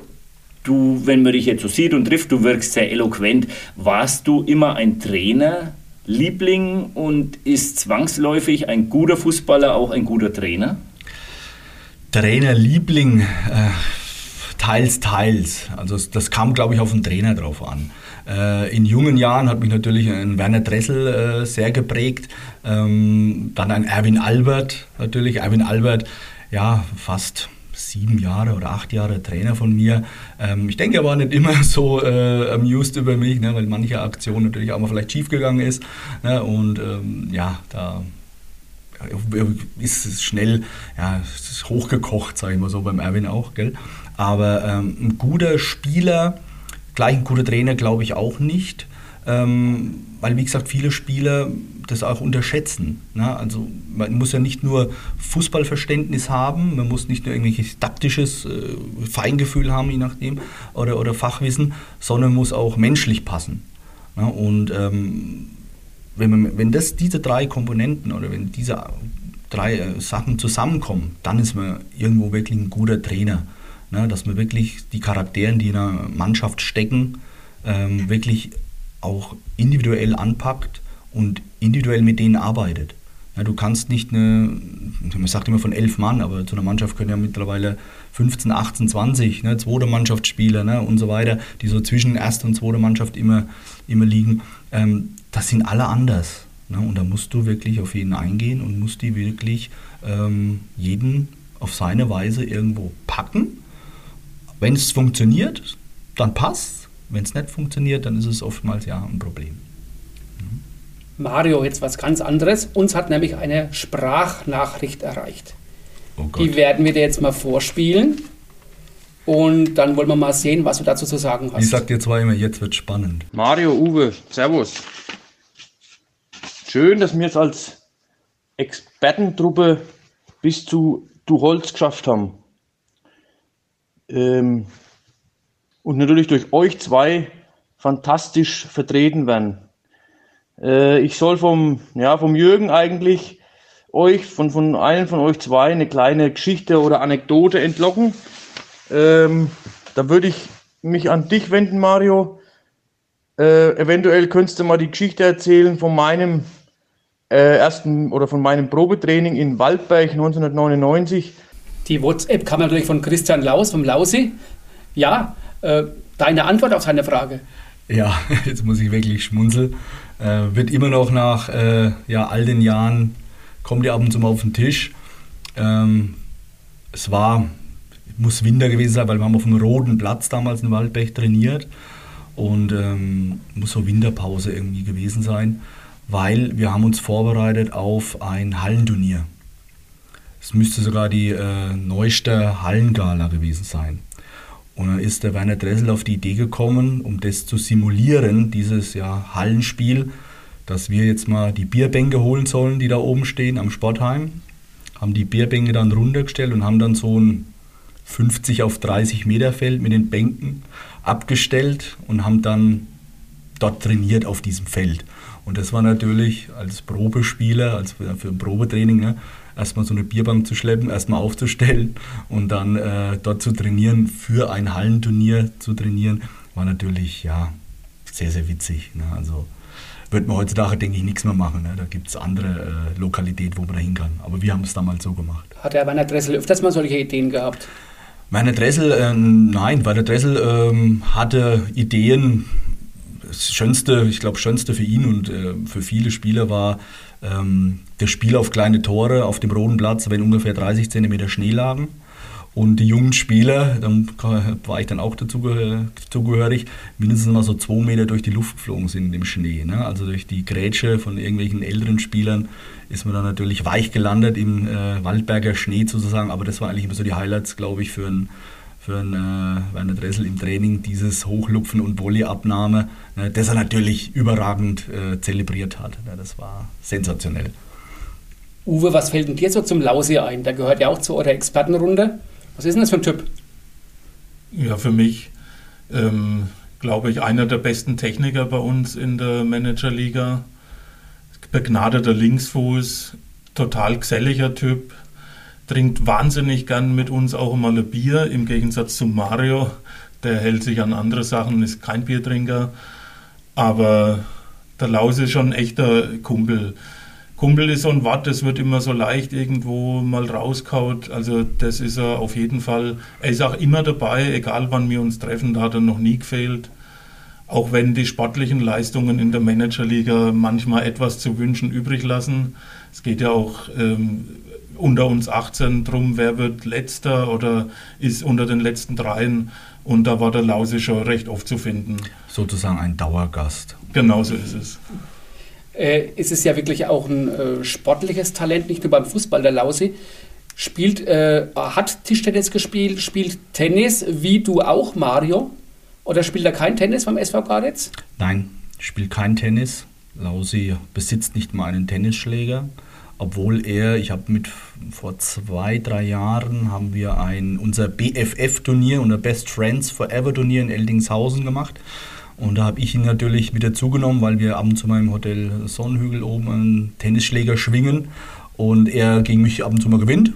du, wenn man dich jetzt so sieht und trifft, du wirkst sehr eloquent. Warst du immer ein Trainer, Liebling und ist zwangsläufig ein guter Fußballer auch ein guter Trainer? Trainerliebling, äh, teils, teils. Also das kam, glaube ich, auf den Trainer drauf an. Äh, in jungen Jahren hat mich natürlich ein Werner Dressel äh, sehr geprägt. Ähm, dann ein Erwin Albert natürlich. Erwin Albert, ja, fast sieben Jahre oder acht Jahre Trainer von mir. Ähm, ich denke, er war nicht immer so äh, amused über mich, ne, weil manche Aktion natürlich auch mal vielleicht schiefgegangen ist. Ne, und ähm, ja, da ist es schnell ja, ist hochgekocht, sage ich mal so, beim Erwin auch. Gell? Aber ähm, ein guter Spieler, gleich ein guter Trainer, glaube ich auch nicht. Ähm, weil, wie gesagt, viele Spieler das auch unterschätzen. Ne? Also man muss ja nicht nur Fußballverständnis haben, man muss nicht nur irgendwelches taktisches äh, Feingefühl haben, je nachdem, oder, oder Fachwissen, sondern muss auch menschlich passen. Ne? Und ähm, wenn, man, wenn das, diese drei Komponenten oder wenn diese drei äh, Sachen zusammenkommen, dann ist man irgendwo wirklich ein guter Trainer. Ne? Dass man wirklich die Charaktere, die in einer Mannschaft stecken, ähm, wirklich auch individuell anpackt und individuell mit denen arbeitet. Ja, du kannst nicht eine, man sagt immer von elf Mann, aber zu einer Mannschaft können ja mittlerweile 15, 18, 20, ne, zweite Mannschaftsspieler ne, und so weiter, die so zwischen erster und zweiter Mannschaft immer, immer liegen. Ähm, das sind alle anders. Ne, und da musst du wirklich auf jeden eingehen und musst die wirklich ähm, jeden auf seine Weise irgendwo packen. Wenn es funktioniert, dann passt. Wenn es nicht funktioniert, dann ist es oftmals ja ein Problem. Mario, jetzt was ganz anderes. Uns hat nämlich eine Sprachnachricht erreicht. Oh Die werden wir dir jetzt mal vorspielen. Und dann wollen wir mal sehen, was du dazu zu sagen hast. Ich sag dir zwar immer, jetzt wird spannend. Mario, Uwe, Servus. Schön, dass wir jetzt als Expertentruppe bis zu Du Holz geschafft haben. Ähm, und natürlich durch euch zwei fantastisch vertreten werden. Äh, ich soll vom, ja, vom Jürgen eigentlich euch, von, von einem von euch zwei, eine kleine Geschichte oder Anekdote entlocken. Ähm, da würde ich mich an dich wenden, Mario. Äh, eventuell könntest du mal die Geschichte erzählen von meinem äh, ersten oder von meinem Probetraining in Waldberg 1999. Die WhatsApp kam natürlich von Christian Laus vom Lausi. Ja, äh, deine Antwort auf seine Frage. Ja, jetzt muss ich wirklich schmunzeln. Äh, wird immer noch nach äh, ja, all den Jahren, kommt die ab und zu mal auf den Tisch. Ähm, es war, muss Winter gewesen sein, weil wir haben auf dem roten Platz damals in Waldberg trainiert. Und ähm, muss so Winterpause irgendwie gewesen sein, weil wir haben uns vorbereitet auf ein Hallenturnier. Es müsste sogar die äh, neueste Hallengala gewesen sein. Und dann ist der Werner Dressel auf die Idee gekommen, um das zu simulieren, dieses ja, Hallenspiel, dass wir jetzt mal die Bierbänke holen sollen, die da oben stehen am Sportheim. Haben die Bierbänke dann runtergestellt und haben dann so ein 50 auf 30 Meter Feld mit den Bänken abgestellt und haben dann dort trainiert auf diesem Feld. Und das war natürlich als Probespieler, als für, ein Probetraining, ne, erstmal so eine Bierbank zu schleppen, erstmal aufzustellen und dann äh, dort zu trainieren, für ein Hallenturnier zu trainieren, war natürlich ja sehr, sehr witzig. Ne? Also wird man heutzutage, denke ich, nichts mehr machen. Ne? Da gibt es andere äh, Lokalitäten, wo man da hin kann. Aber wir haben es damals so gemacht. Hat der Werner Dressel öfters mal solche Ideen gehabt? Werner Dressel, äh, nein, Werner Dressel ähm, hatte Ideen. Das Schönste, ich glaube, Schönste für ihn und äh, für viele Spieler war ähm, das Spiel auf kleine Tore auf dem roten Platz, wenn ungefähr 30 Zentimeter Schnee lagen. Und die jungen Spieler, dann war ich dann auch dazu zugehörig, mindestens mal so zwei Meter durch die Luft geflogen sind im Schnee. Ne? Also durch die Grätsche von irgendwelchen älteren Spielern ist man dann natürlich weich gelandet im äh, Waldberger Schnee sozusagen. Aber das waren eigentlich immer so die Highlights, glaube ich, für einen für einen äh, Werner Dressel im Training, dieses Hochlupfen und Volleyabnahme, ne, das er natürlich überragend äh, zelebriert hat. Ne, das war sensationell. Uwe, was fällt denn dir so zum Lausi ein? Der gehört ja auch zu eurer Expertenrunde. Was ist denn das für ein Typ? Ja, für mich, ähm, glaube ich, einer der besten Techniker bei uns in der Managerliga. Begnadeter Linksfuß, total geselliger Typ, trinkt wahnsinnig gern mit uns auch mal ein Bier, im Gegensatz zu Mario. Der hält sich an andere Sachen, ist kein Biertrinker. Aber der Laus ist schon ein echter Kumpel. Kumpel ist so ein Wort, das wird immer so leicht irgendwo mal rauskaut. Also das ist er auf jeden Fall. Er ist auch immer dabei, egal wann wir uns treffen, da hat er noch nie gefehlt. Auch wenn die sportlichen Leistungen in der Managerliga manchmal etwas zu wünschen übrig lassen. Es geht ja auch ähm, unter uns 18 drum, wer wird letzter oder ist unter den letzten dreien. Und da war der Lause schon recht oft zu finden. Sozusagen ein Dauergast. Genau so ist es äh, ist es ja wirklich auch ein äh, sportliches Talent, nicht nur beim Fußball. Der Lausi spielt, äh, hat Tischtennis gespielt, spielt Tennis, wie du auch, Mario. Oder spielt er kein Tennis beim SV Gardetz? Nein, spielt kein Tennis. Lausi besitzt nicht mal einen Tennisschläger, obwohl er, ich habe mit vor zwei, drei Jahren haben wir ein unser BFF-Turnier, unser Best Friends Forever Turnier in Eldingshausen gemacht. Und da habe ich ihn natürlich mit dazugenommen, weil wir ab und zu mal im Hotel Sonnenhügel oben einen Tennisschläger schwingen und er gegen mich ab und zu mal gewinnt.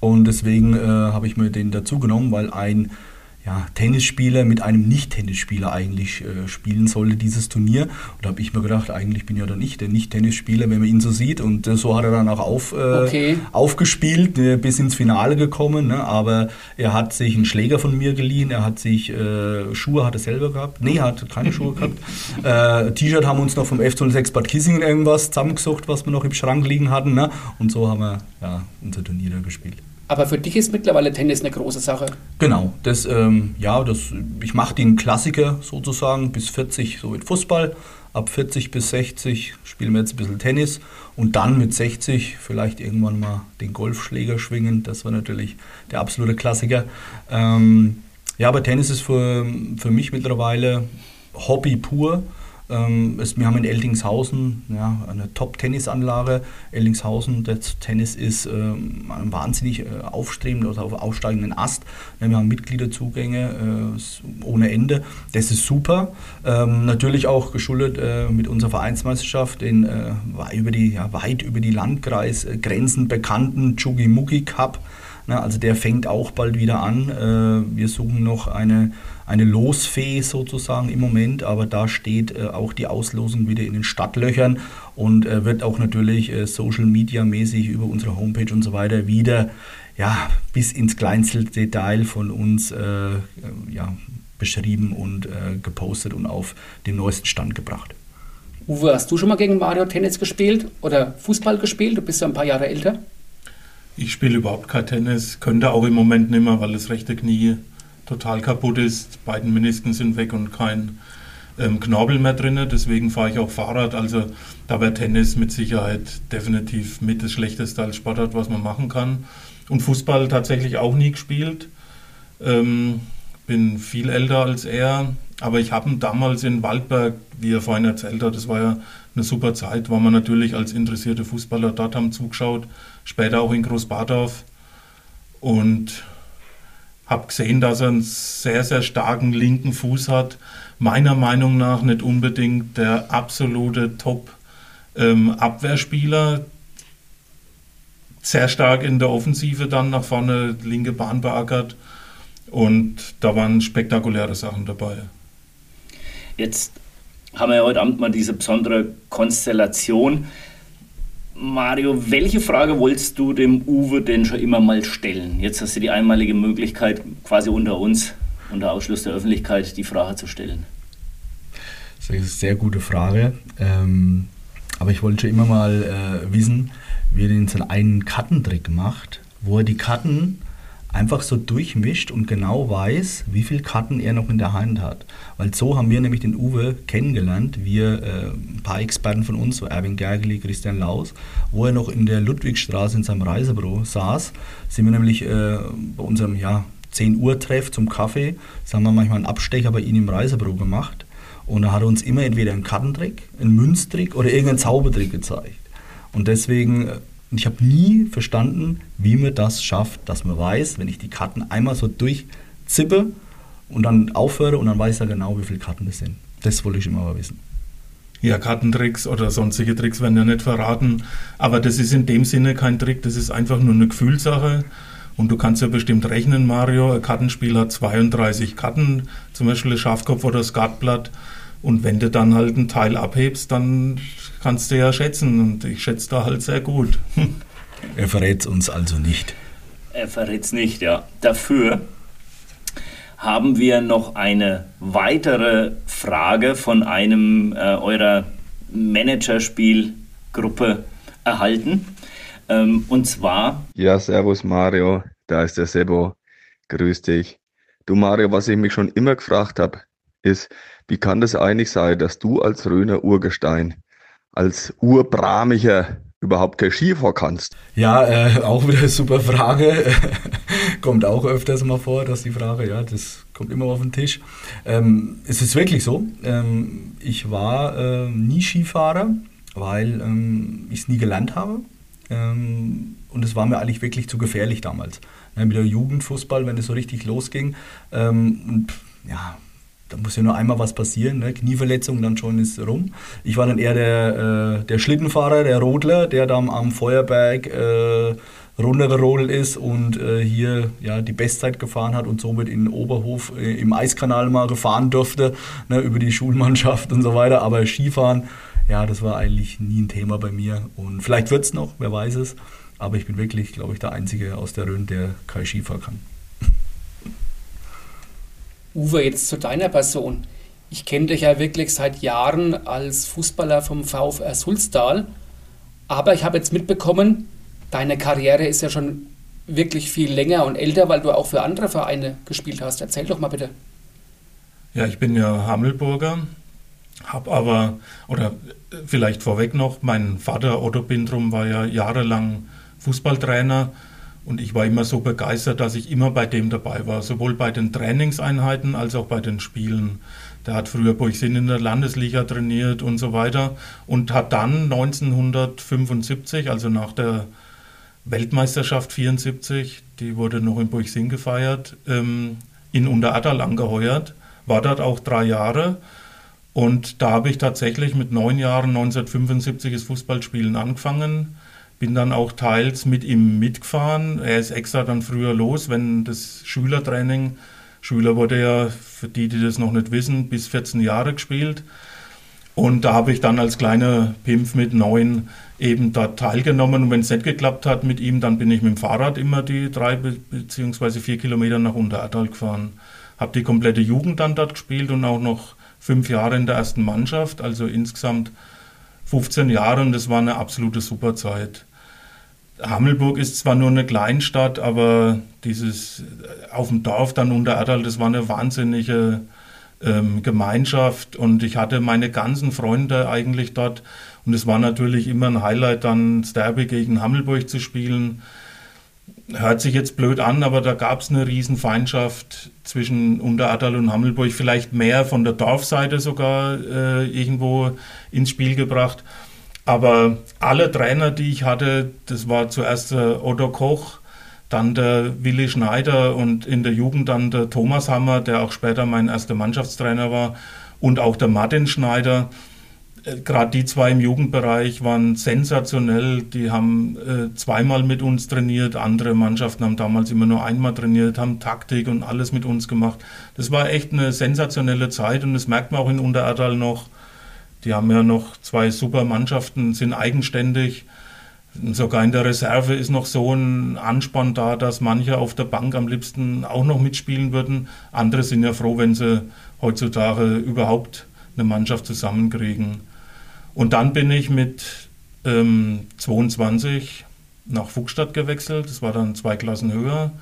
Und deswegen äh, habe ich mir den dazugenommen, weil ein ja, Tennisspieler mit einem Nicht-Tennisspieler eigentlich äh, spielen sollte, dieses Turnier. Und da habe ich mir gedacht, eigentlich bin ja dann ich der Nicht-Tennisspieler, wenn man ihn so sieht. Und äh, so hat er dann auch auf, äh, okay. aufgespielt, äh, bis ins Finale gekommen. Ne? Aber er hat sich einen Schläger von mir geliehen, er hat sich äh, Schuhe hat er selber gehabt. Nee, er hat keine Schuhe gehabt. Äh, T-Shirt haben wir uns noch vom F06 Bad Kissingen irgendwas zusammengesucht, was wir noch im Schrank liegen hatten. Ne? Und so haben wir ja, unser Turnier da gespielt. Aber für dich ist mittlerweile Tennis eine große Sache. Genau, das, ähm, ja, das, ich mache den Klassiker sozusagen bis 40 so mit Fußball. Ab 40 bis 60 spielen wir jetzt ein bisschen Tennis und dann mit 60 vielleicht irgendwann mal den Golfschläger schwingen. Das war natürlich der absolute Klassiker. Ähm, ja, aber Tennis ist für, für mich mittlerweile Hobby pur. Ähm, wir haben in Eldingshausen ja, eine Top-Tennisanlage. Eldingshausen, das Tennis ist ähm, wahnsinnig äh, aufstrebender oder auf aufsteigenden Ast. Ja, wir haben Mitgliederzugänge äh, ohne Ende. Das ist super. Ähm, natürlich auch geschuldet äh, mit unserer Vereinsmeisterschaft den äh, über die, ja, weit über die Landkreisgrenzen bekannten Chugi Mugi Cup Na, also der fängt auch bald wieder an. Äh, wir suchen noch eine, eine Losfee sozusagen im Moment, aber da steht äh, auch die Auslosung wieder in den Stadtlöchern und äh, wird auch natürlich äh, Social Media mäßig über unsere Homepage und so weiter wieder ja, bis ins kleinste Detail von uns äh, ja, beschrieben und äh, gepostet und auf den neuesten Stand gebracht. Uwe, hast du schon mal gegen Mario Tennis gespielt oder Fußball gespielt? Du bist ja ein paar Jahre älter. Ich spiele überhaupt kein Tennis, könnte auch im Moment nicht mehr, weil das rechte Knie total kaputt ist. Beiden Menisken sind weg und kein ähm, Knorpel mehr drin. Deswegen fahre ich auch Fahrrad. Also da wäre Tennis mit Sicherheit definitiv mit das Schlechteste als Sportart, was man machen kann. Und Fußball tatsächlich auch nie gespielt. Ähm, bin viel älter als er, aber ich habe ihn damals in Waldberg, wie er vorhin erzählt hat, das war ja eine super Zeit, war man natürlich als interessierte Fußballer dort haben zugeschaut, später auch in Großbadorf und habe gesehen, dass er einen sehr, sehr starken linken Fuß hat. Meiner Meinung nach nicht unbedingt der absolute Top-Abwehrspieler. Ähm, sehr stark in der Offensive dann nach vorne linke Bahn beackert. Und da waren spektakuläre Sachen dabei. Jetzt haben wir ja heute Abend mal diese besondere Konstellation. Mario, welche Frage wolltest du dem Uwe denn schon immer mal stellen? Jetzt hast du die einmalige Möglichkeit, quasi unter uns, unter Ausschluss der Öffentlichkeit, die Frage zu stellen. Das ist eine sehr gute Frage. Ähm, aber ich wollte schon immer mal äh, wissen, wie er den so einen Kartentrick macht, wo er die Karten einfach so durchmischt und genau weiß, wie viele Karten er noch in der Hand hat. Weil so haben wir nämlich den Uwe kennengelernt, wir, äh, ein paar Experten von uns, so Erwin Gergely, Christian Laus, wo er noch in der Ludwigstraße in seinem Reisebüro saß, sind wir nämlich äh, bei unserem ja, 10 Uhr Treff zum Kaffee, das haben wir manchmal einen Abstecher bei ihm im Reisebüro gemacht und er hat uns immer entweder einen Kartentrick, einen Münztrick oder irgendeinen Zaubertrick gezeigt. Und deswegen äh, und ich habe nie verstanden, wie man das schafft, dass man weiß, wenn ich die Karten einmal so durchzippe und dann aufhöre und dann weiß er genau, wie viele Karten das sind. Das wollte ich immer mal wissen. Ja, Kartentricks oder sonstige Tricks werden ja nicht verraten. Aber das ist in dem Sinne kein Trick, das ist einfach nur eine Gefühlssache. Und du kannst ja bestimmt rechnen, Mario. Ein Kartenspiel hat 32 Karten, zum Beispiel ein Schafkopf oder das Skatblatt. Und wenn du dann halt einen Teil abhebst, dann kannst du ja schätzen. Und ich schätze da halt sehr gut. er verrät es uns also nicht. Er verrät es nicht, ja. Dafür haben wir noch eine weitere Frage von einem äh, eurer Managerspielgruppe erhalten. Ähm, und zwar. Ja, Servus Mario, da ist der Sebo. Grüß dich. Du Mario, was ich mich schon immer gefragt habe, ist, wie kann das eigentlich sein, dass du als Röner Urgestein, als Urbramicher überhaupt kein Skifahren kannst? Ja, äh, auch wieder eine super Frage. kommt auch öfters mal vor, dass die Frage, ja, das kommt immer auf den Tisch. Ähm, es ist wirklich so, ähm, ich war äh, nie Skifahrer, weil ähm, ich es nie gelernt habe. Ähm, und es war mir eigentlich wirklich zu gefährlich damals. Ja, mit der Jugendfußball, wenn es so richtig losging. Ähm, und ja, da muss ja nur einmal was passieren, ne? Knieverletzung, dann schon ist rum. Ich war dann eher der, äh, der Schlittenfahrer, der Rodler, der dann am Feuerberg äh, runtergerollt ist und äh, hier ja, die Bestzeit gefahren hat und somit in Oberhof äh, im Eiskanal mal gefahren durfte, ne, über die Schulmannschaft und so weiter. Aber Skifahren, ja, das war eigentlich nie ein Thema bei mir. Und vielleicht wird es noch, wer weiß es. Aber ich bin wirklich, glaube ich, der Einzige aus der Rhön, der kein Skifahren kann. Uwe, jetzt zu deiner Person. Ich kenne dich ja wirklich seit Jahren als Fußballer vom VfR Sulztal. Aber ich habe jetzt mitbekommen, deine Karriere ist ja schon wirklich viel länger und älter, weil du auch für andere Vereine gespielt hast. Erzähl doch mal bitte. Ja, ich bin ja Hammelburger, habe aber, oder vielleicht vorweg noch, mein Vater Otto Bindrum war ja jahrelang Fußballtrainer und ich war immer so begeistert, dass ich immer bei dem dabei war, sowohl bei den Trainingseinheiten als auch bei den Spielen. Der hat früher Burgsinn in der Landesliga trainiert und so weiter und hat dann 1975, also nach der Weltmeisterschaft 74, die wurde noch in Burgsinn gefeiert, ähm, in Unteradal angeheuert, war dort auch drei Jahre und da habe ich tatsächlich mit neun Jahren 1975 das Fußballspielen angefangen Bin dann auch teils mit ihm mitgefahren. Er ist extra dann früher los, wenn das Schülertraining, Schüler wurde ja, für die, die das noch nicht wissen, bis 14 Jahre gespielt. Und da habe ich dann als kleiner Pimpf mit neun eben dort teilgenommen. Und wenn es nicht geklappt hat mit ihm, dann bin ich mit dem Fahrrad immer die drei beziehungsweise vier Kilometer nach Unterertal gefahren. Habe die komplette Jugend dann dort gespielt und auch noch fünf Jahre in der ersten Mannschaft, also insgesamt 15 Jahre und das war eine absolute Superzeit. Hammelburg ist zwar nur eine Kleinstadt, aber dieses äh, auf dem Dorf dann unter Erdal, das war eine wahnsinnige ähm, Gemeinschaft und ich hatte meine ganzen Freunde eigentlich dort und es war natürlich immer ein Highlight, dann das Derby gegen Hammelburg zu spielen hört sich jetzt blöd an, aber da gab es eine Riesenfeindschaft zwischen Unteradal und Hammelburg, vielleicht mehr von der Dorfseite sogar äh, irgendwo ins Spiel gebracht. Aber alle Trainer, die ich hatte, das war zuerst der Otto Koch, dann der Willi Schneider und in der Jugend dann der Thomas Hammer, der auch später mein erster Mannschaftstrainer war, und auch der Martin Schneider gerade die zwei im Jugendbereich waren sensationell. Die haben äh, zweimal mit uns trainiert. Andere Mannschaften haben damals immer nur einmal trainiert, haben Taktik und alles mit uns gemacht. Das war echt eine sensationelle Zeit und das merkt man auch in Untererdal noch. Die haben ja noch zwei super Mannschaften, sind eigenständig. Sogar in der Reserve ist noch so ein Anspann da, dass manche auf der Bank am liebsten auch noch mitspielen würden. Andere sind ja froh, wenn sie heutzutage überhaupt eine Mannschaft zusammenkriegen. Und dann bin ich mit ähm, 22 nach Fuchstadt gewechselt. Das war dann zwei Klassen höher.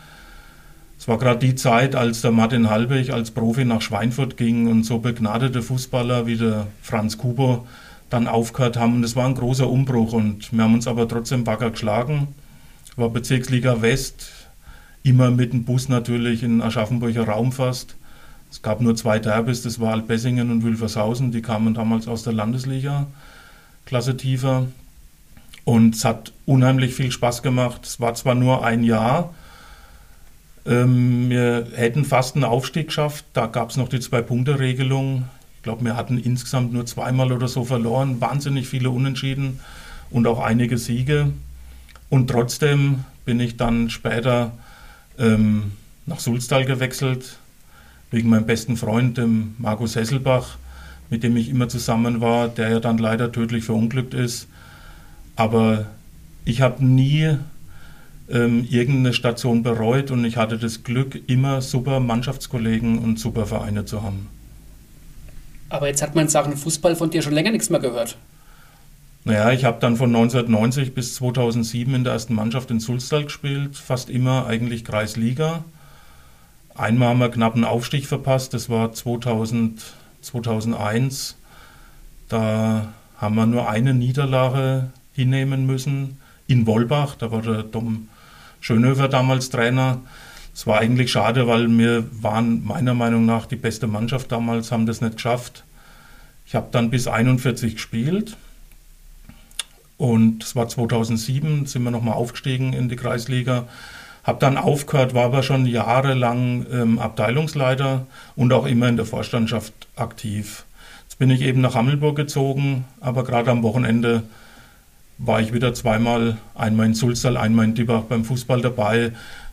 Es war gerade die Zeit, als der Martin Halbig als Profi nach Schweinfurt ging und so begnadete Fußballer wie der Franz Kubo dann aufgehört haben. Und das war ein großer Umbruch und wir haben uns aber trotzdem Bagger geschlagen. War Bezirksliga West, immer mit dem Bus natürlich in Aschaffenburger Raum fast. Es gab nur zwei Derbys, das war Altbessingen und Wülfershausen, die kamen damals aus der Landesliga, Klasse tiefer. Und es hat unheimlich viel Spaß gemacht. Es war zwar nur ein Jahr, ähm, wir hätten fast einen Aufstieg geschafft, da gab es noch die Zwei-Punkte-Regelung. Ich glaube, wir hatten insgesamt nur zweimal oder so verloren, wahnsinnig viele Unentschieden und auch einige Siege. Und trotzdem bin ich dann später ähm, nach Sulztal gewechselt, wegen meinem besten Freund, dem Markus Hesselbach, mit dem ich immer zusammen war, der ja dann leider tödlich verunglückt ist. Aber ich habe nie ähm, irgendeine Station bereut und ich hatte das Glück, immer super Mannschaftskollegen und super Vereine zu haben. Aber jetzt hat man in Sachen Fußball von dir schon länger nichts mehr gehört. Naja, ich habe dann von 1990 bis 2007 in der ersten Mannschaft in Sulztal gespielt, fast immer eigentlich Kreisliga. Einmal haben wir knapp einen Aufstieg verpasst, das war 2000, 2001. Da haben wir nur eine Niederlage hinnehmen müssen in Wolbach. Da war der Dom Schönhöfer damals Trainer. Es war eigentlich schade, weil wir waren meiner Meinung nach die beste Mannschaft damals, haben das nicht geschafft. Ich habe dann bis 41 gespielt und es war 2007, sind wir nochmal aufgestiegen in die Kreisliga. Habe dann aufgehört, war aber schon jahrelang ähm, Abteilungsleiter und auch immer in der Vorstandschaft aktiv. Jetzt bin ich eben nach Hammelburg gezogen, aber gerade am Wochenende war ich wieder zweimal, einmal in Sulzal, einmal in Dibach beim Fußball dabei.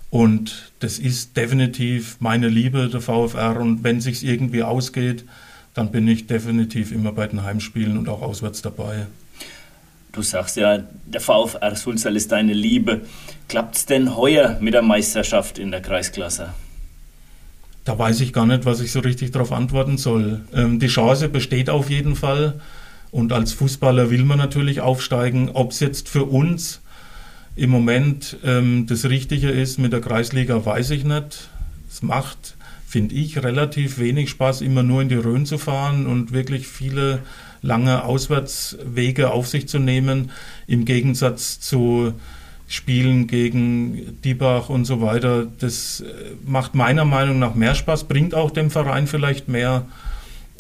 Und das ist definitiv meine Liebe, der VfR. Und wenn es irgendwie ausgeht, dann bin ich definitiv immer bei den Heimspielen und auch auswärts dabei. Du sagst ja, der VfR Sulzal ist deine Liebe. Klappt es denn heuer mit der Meisterschaft in der Kreisklasse? Da weiß ich gar nicht, was ich so richtig darauf antworten soll. Ähm, die Chance besteht auf jeden Fall. Und als Fußballer will man natürlich aufsteigen. Ob es jetzt für uns im Moment ähm, das Richtige ist mit der Kreisliga, weiß ich nicht. Es macht, finde ich, relativ wenig Spaß, immer nur in die Rhön zu fahren und wirklich viele lange Auswärtswege auf sich zu nehmen, im Gegensatz zu Spielen gegen Diebach und so weiter. Das äh, macht meiner Meinung nach mehr Spaß, bringt auch dem Verein vielleicht mehr.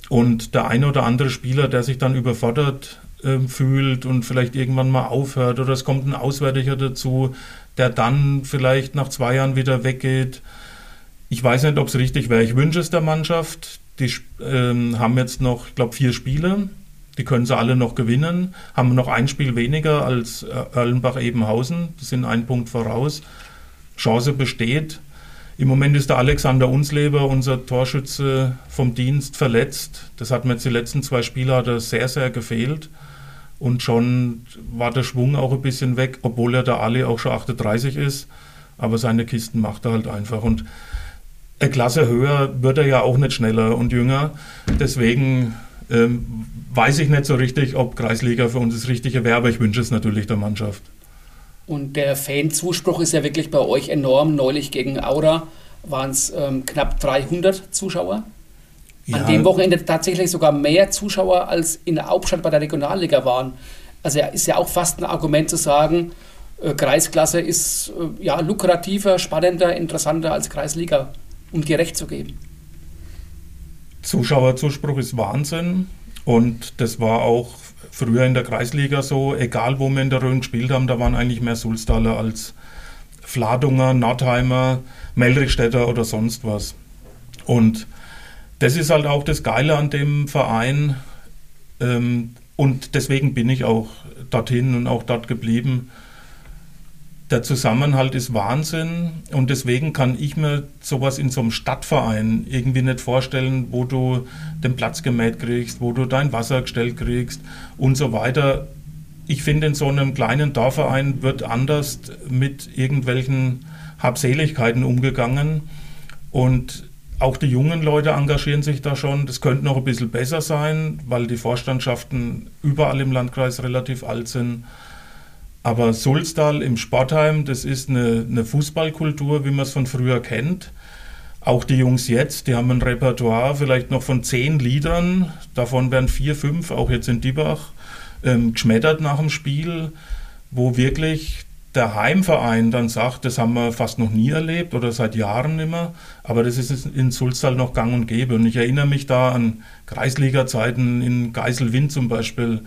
Und der eine oder andere Spieler, der sich dann überfordert äh, fühlt und vielleicht irgendwann mal aufhört oder es kommt ein Auswärtiger dazu, der dann vielleicht nach zwei Jahren wieder weggeht. Ich weiß nicht, ob es richtig wäre. Ich wünsche es der Mannschaft. Die äh, haben jetzt noch, ich glaube, vier Spiele Die können sie alle noch gewinnen, haben noch ein Spiel weniger als Erlenbach-Ebenhausen. Die sind einen Punkt voraus. Chance besteht. Im Moment ist der Alexander Unsleber, unser Torschütze vom Dienst, verletzt. Das hat mir jetzt die letzten zwei Spiele hat er sehr, sehr gefehlt. Und schon war der Schwung auch ein bisschen weg, obwohl er der Ali auch schon 38 ist. Aber seine Kisten macht er halt einfach. Und eine Klasse höher wird er ja auch nicht schneller und jünger. Deswegen ähm, weiß ich nicht so richtig, ob Kreisliga für uns das Richtige wäre, aber ich wünsche es natürlich der Mannschaft. Und der Fanzuspruch ist ja wirklich bei euch enorm. Neulich gegen Aura waren es ähm, knapp 300 Zuschauer. Ja. An dem Wochenende tatsächlich sogar mehr Zuschauer als in der Hauptstadt bei der Regionalliga waren. Also ist ja auch fast ein Argument zu sagen, äh, Kreisklasse ist äh, ja lukrativer, spannender, interessanter als Kreisliga, um gerecht zu geben. Zuschauerzuspruch ist Wahnsinn und das war auch früher in der Kreisliga so, egal wo wir in der Rhön gespielt haben, da waren eigentlich mehr Sulstaler als Fladunger, Nordheimer, Melrichstädter oder sonst was. Und das ist halt auch das Geile an dem Verein. Ähm, und deswegen bin ich auch dorthin und auch dort geblieben der Zusammenhalt ist Wahnsinn und deswegen kann ich mir sowas in so einem Stadtverein irgendwie nicht vorstellen, wo du den Platz gemäht kriegst, wo du dein Wasser gestellt kriegst und so weiter. Ich finde, in so einem kleinen Dorfverein wird anders mit irgendwelchen Habseligkeiten umgegangen und auch die jungen Leute engagieren sich da schon. Das könnte noch ein bisschen besser sein, weil die Vorstandschaften überall im Landkreis relativ alt sind. Aber Sulztal im Sportheim, das ist eine, eine Fußballkultur, wie man es von früher kennt. Auch die Jungs jetzt, die haben ein Repertoire vielleicht noch von zehn Liedern, davon werden vier, fünf, auch jetzt in Diebach, ähm, geschmettert nach dem Spiel, wo wirklich der Heimverein dann sagt, das haben wir fast noch nie erlebt oder seit Jahren mehr, aber das ist in Sulztal noch gang und gäbe. Und ich erinnere mich da an Kreisliga-Zeiten in Geiselwind zum Beispiel,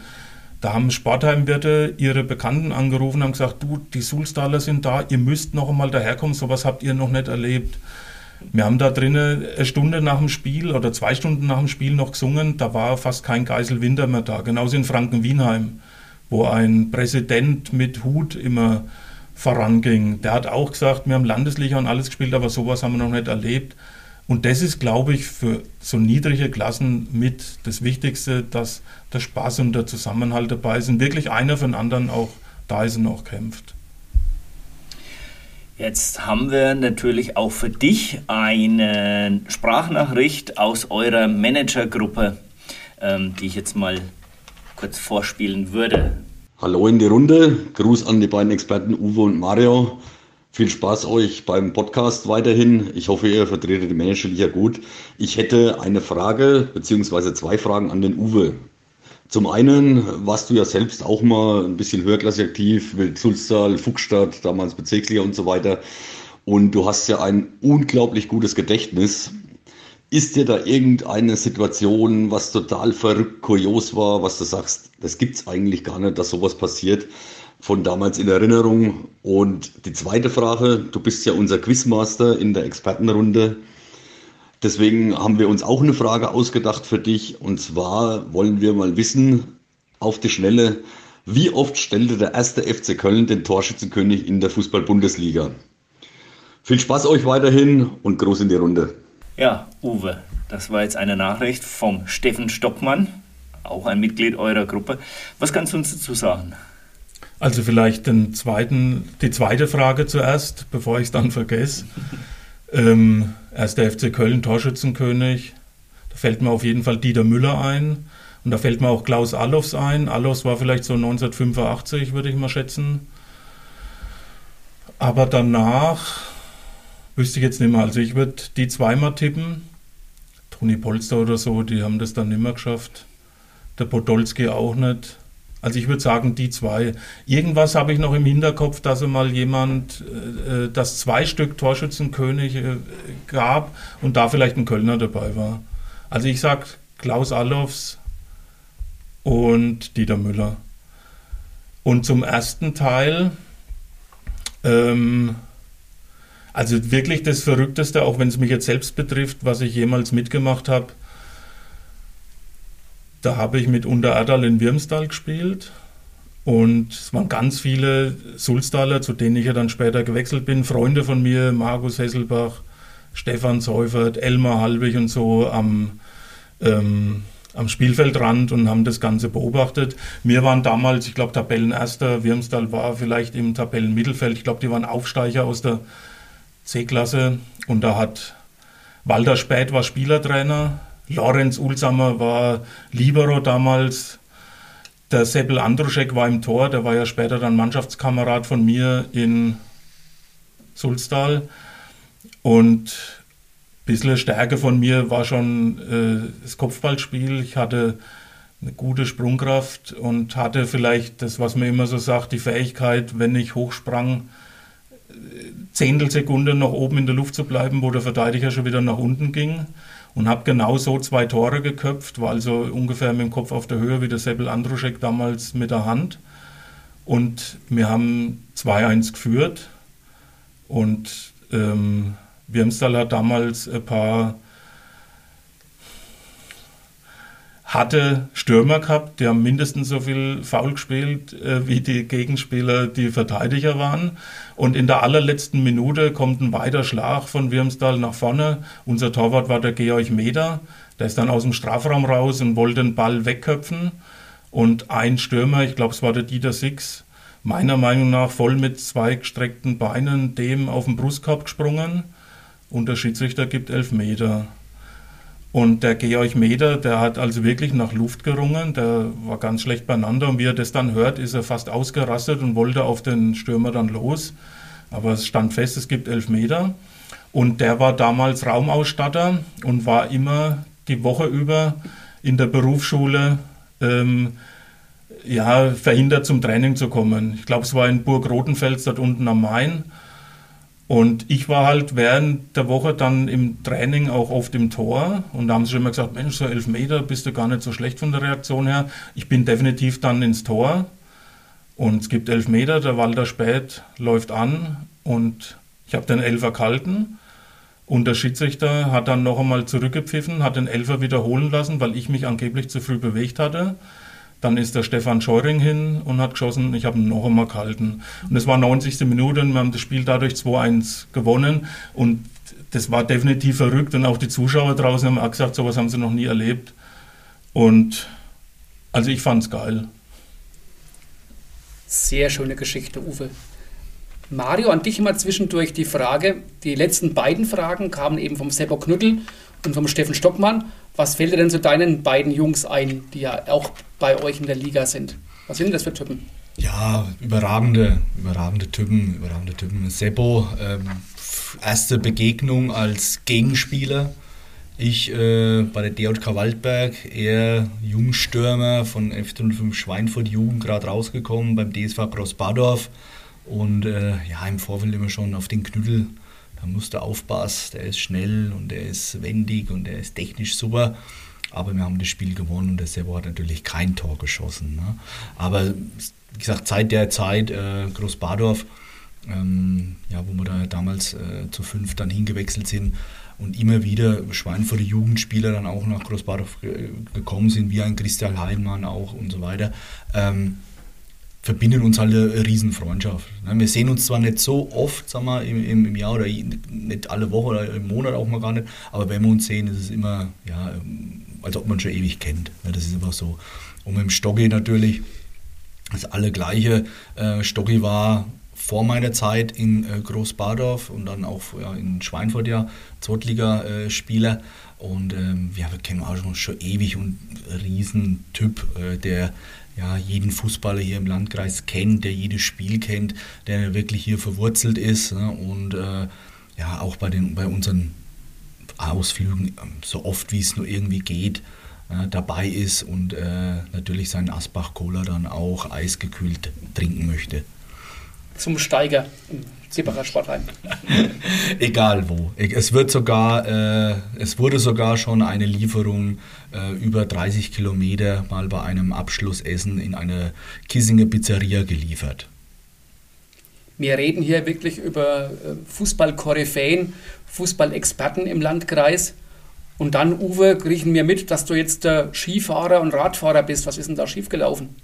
da haben Sportheimwirte ihre Bekannten angerufen und haben gesagt, du, die Sulstaler sind da, ihr müsst noch einmal daherkommen, sowas habt ihr noch nicht erlebt. Wir haben da drinnen eine Stunde nach dem Spiel oder zwei Stunden nach dem Spiel noch gesungen, da war fast kein Geisel Winter mehr da, genauso in Franken-Wienheim, wo ein Präsident mit Hut immer voranging. Der hat auch gesagt, wir haben Landesliga und alles gespielt, aber sowas haben wir noch nicht erlebt. Und das ist, glaube ich, für so niedrige Klassen mit das Wichtigste, dass der Spaß und der Zusammenhalt dabei sind. Wirklich einer für den anderen auch da ist und auch kämpft. Jetzt haben wir natürlich auch für dich eine Sprachnachricht aus eurer Managergruppe, ähm, die ich jetzt mal kurz vorspielen würde. Hallo in die Runde, Gruß an die beiden Experten Uwe und Mario. Viel Spaß euch beim Podcast weiterhin. Ich hoffe, ihr vertretet die Managerliga gut. Ich hätte eine Frage beziehungsweise zwei Fragen an den Uwe. Zum einen warst du ja selbst auch mal ein bisschen höherklassig aktiv, Sulztal, Fuchsstadt, damals Bezirksliga und so weiter. Und du hast ja ein unglaublich gutes Gedächtnis. Ist dir da irgendeine Situation, was total verrückt, kurios war, was du sagst, das gibt's eigentlich gar nicht, dass sowas passiert? Von damals in Erinnerung. Und die zweite Frage, du bist ja unser Quizmaster in der Expertenrunde. Deswegen haben wir uns auch eine Frage ausgedacht für dich. Und zwar wollen wir mal wissen, auf die Schnelle, wie oft stellte der erste FC Köln den Torschützenkönig in der Fußball-Bundesliga? Viel Spaß euch weiterhin und groß in die Runde. Ja, Uwe, das war jetzt eine Nachricht vom Steffen Stockmann, auch ein Mitglied eurer Gruppe. Was kannst du uns dazu sagen? Also vielleicht den zweiten, die zweite Frage zuerst, bevor ich es dann vergesse. ähm, erst der FC Köln Torschützenkönig. Da fällt mir auf jeden Fall Dieter Müller ein. Und da fällt mir auch Klaus Allofs ein. Allofs war vielleicht so 1985, würde ich mal schätzen. Aber danach wüsste ich jetzt nicht mehr. Also ich würde die zweimal tippen. Toni Polster oder so, die haben das dann nicht mehr geschafft. Der Podolski auch nicht. Also ich würde sagen, die zwei. Irgendwas habe ich noch im Hinterkopf, dass mal jemand, äh, äh, dass zwei Stück Torschützenkönig äh, gab und da vielleicht ein Kölner dabei war. Also ich sage Klaus Allofs und Dieter Müller. Und zum ersten Teil, ähm, also wirklich das Verrückteste, auch wenn es mich jetzt selbst betrifft, was ich jemals mitgemacht habe, da habe ich mit Untererdal in Wirmstal gespielt. Und es waren ganz viele Sulstaler, zu denen ich ja dann später gewechselt bin. Freunde von mir, Markus Hesselbach, Stefan Seufert, Elmar Halbig und so am, ähm, am Spielfeldrand und haben das Ganze beobachtet. Wir waren damals, ich glaube, Tabellenerster. Wirmstal war vielleicht im Tabellenmittelfeld. Ich glaube, die waren Aufsteiger aus der C-Klasse. Und da hat Walter Späth war Spielertrainer. Lorenz Ulsamer war Libero damals. Der Seppel Andruschek war im Tor, der war ja später dann Mannschaftskamerad von mir in Sulstal. Und ein bisschen Stärke von mir war schon äh, das Kopfballspiel. Ich hatte eine gute Sprungkraft und hatte vielleicht das, was man immer so sagt, die Fähigkeit, wenn ich hochsprang, Zehntelsekunde noch oben in der Luft zu bleiben, wo der Verteidiger schon wieder nach unten ging. Und habe genau so zwei Tore geköpft, war also ungefähr mit dem Kopf auf der Höhe wie der Seppel Andruschek damals mit der Hand. Und wir haben 2-1 geführt. Und ähm, Wirmstal hat damals ein paar hatte Stürmer gehabt, die haben mindestens so viel faul gespielt, äh, wie die Gegenspieler, die Verteidiger waren. Und in der allerletzten Minute kommt ein weiter Schlag von Wirmstal nach vorne. Unser Torwart war der Georg Meder. Der ist dann aus dem Strafraum raus und wollte den Ball wegköpfen. Und ein Stürmer, ich glaube, es war der Dieter Six, meiner Meinung nach voll mit zwei gestreckten Beinen dem auf den Brustkorb gesprungen. Und der Schiedsrichter gibt elf Meter. Und der Georg Meder, der hat also wirklich nach Luft gerungen, der war ganz schlecht beieinander und wie er das dann hört, ist er fast ausgerastet und wollte auf den Stürmer dann los. Aber es stand fest, es gibt elf Meter. Und der war damals Raumausstatter und war immer die Woche über in der Berufsschule ähm, ja, verhindert zum Training zu kommen. Ich glaube, es war in Burg Rotenfels dort unten am Main. Und ich war halt während der Woche dann im Training auch oft im Tor und da haben sie schon immer gesagt, Mensch, so elf Meter bist du gar nicht so schlecht von der Reaktion her. Ich bin definitiv dann ins Tor und es gibt elf Meter, der Walter Spät läuft an und ich habe den Elfer gehalten und der Schiedsrichter hat dann noch einmal zurückgepfiffen, hat den Elfer wiederholen lassen, weil ich mich angeblich zu früh bewegt hatte. Dann ist der Stefan Scheuring hin und hat geschossen. Ich habe ihn noch einmal gehalten. Und es war 90. Minute und wir haben das Spiel dadurch 2-1 gewonnen. Und das war definitiv verrückt. Und auch die Zuschauer draußen haben auch gesagt, sowas haben sie noch nie erlebt. Und also ich fand es geil. Sehr schöne Geschichte, Uwe. Mario, an dich immer zwischendurch die Frage. Die letzten beiden Fragen kamen eben vom Seppo Knüttel und vom Steffen Stockmann. Was fällt dir denn zu deinen beiden Jungs ein, die ja auch bei euch in der Liga sind? Was sind das für Typen? Ja, überragende, überragende Typen, überragende Typen. Seppo, ähm, erste Begegnung als Gegenspieler. Ich äh, bei der DJK Waldberg, eher Jungstürmer von F05 Schweinfurt Jugend, gerade rausgekommen beim DSV Großbadorf. Und äh, ja, im Vorfeld immer schon auf den Knüttel da musst du aufpassen, der ist schnell und der ist wendig und der ist technisch super. Aber wir haben das Spiel gewonnen und der Servo hat natürlich kein Tor geschossen. Ne? Aber wie gesagt, seit der Zeit äh, Großbadorf, ähm, ja, wo wir da damals äh, zu fünf dann hingewechselt sind und immer wieder Schweinfurter Jugendspieler dann auch nach Großbadorf gekommen sind, wie ein Christian Heimann auch und so weiter. Ähm, verbindet uns halt eine Riesenfreundschaft. Ne? Wir sehen uns zwar nicht so oft, sagen wir, im, im Jahr oder nicht alle Woche oder im Monat auch mal gar nicht, aber wenn wir uns sehen, ist es immer, ja, als ob man schon ewig kennt. Ne? Das ist einfach so. Und mit dem Stocki natürlich, das alle gleiche. Äh, Stocki war vor meiner Zeit in äh, Großbadorf und dann auch in Schweinfurt ja Zweitligaspieler. Und ähm, ja, wir kennen auch schon, schon ewig und Riesentyp, äh, der ja, jeden Fußballer hier im Landkreis kennt, der jedes Spiel kennt, der wirklich hier verwurzelt ist ne? und äh, ja, auch bei, den, bei unseren Ausflügen ähm, so oft wie es nur irgendwie geht äh, dabei ist und äh, natürlich seinen Asbach-Cola dann auch eisgekühlt trinken möchte. Zum Steiger Sportheim. Egal wo. Es wird sogar, äh, es wurde sogar schon eine Lieferung äh, über 30 Kilometer mal bei einem Abschlussessen in eine Kissinger Pizzeria geliefert. Wir reden hier wirklich über äh, Fußball-Koryphäen, Fußballexperten im Landkreis. Und dann, Uwe, riechen wir mit, dass du jetzt der Skifahrer und Radfahrer bist. Was ist denn da schiefgelaufen?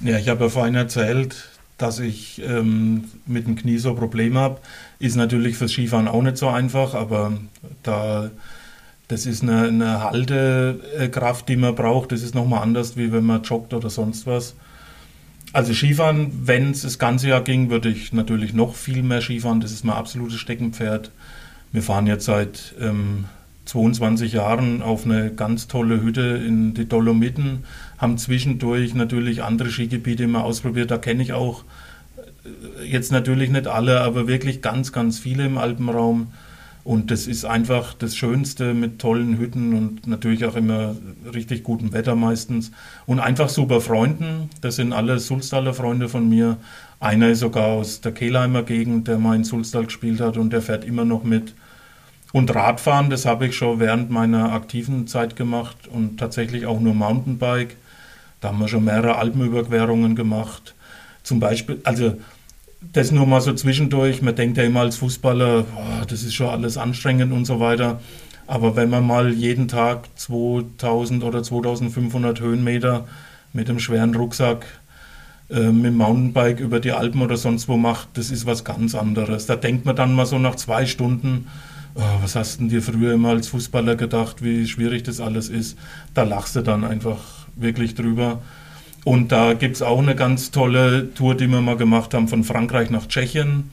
Ja, ich habe ja vorhin erzählt, dass ich ähm, mit dem Knie so Probleme habe. Ist natürlich fürs Skifahren auch nicht so einfach, aber da, das ist eine, eine Haltekraft, die man braucht. Das ist nochmal anders, wie wenn man joggt oder sonst was. Also Skifahren, wenn es das ganze Jahr ging, würde ich natürlich noch viel mehr Skifahren. Das ist mein absolutes Steckenpferd. Wir fahren jetzt seit ähm, 22 Jahren auf eine ganz tolle Hütte in die Dolomiten, haben zwischendurch natürlich andere Skigebiete immer ausprobiert. Da kenne ich auch äh, jetzt natürlich nicht alle, aber wirklich ganz, ganz viele im Alpenraum. Und das ist einfach das Schönste mit tollen Hütten und natürlich auch immer richtig gutem Wetter meistens. Und einfach super Freunden. Das sind alle Sulstaler Freunde von mir. Einer ist sogar aus der Kehlheimer Gegend, der mal in Sulstal gespielt hat und der fährt immer noch mit. Und Radfahren, das habe ich schon während meiner aktiven Zeit gemacht und tatsächlich auch nur Mountainbike. Da haben wir schon mehrere Alpenüberquerungen gemacht. Zum Beispiel, also das nur mal so zwischendurch. Man denkt ja immer als Fußballer, boah, das ist schon alles anstrengend und so weiter. Aber wenn man mal jeden Tag 2000 oder 2500 Höhenmeter mit einem schweren Rucksack äh, mit dem Mountainbike über die Alpen oder sonst wo macht, das ist was ganz anderes. Da denkt man dann mal so nach zwei Stunden, oh, was hast denn dir früher immer als Fußballer gedacht, wie schwierig das alles ist? Da lachst du dann einfach wirklich drüber. Und da gibt es auch eine ganz tolle Tour, die wir mal gemacht haben, von Frankreich nach Tschechien.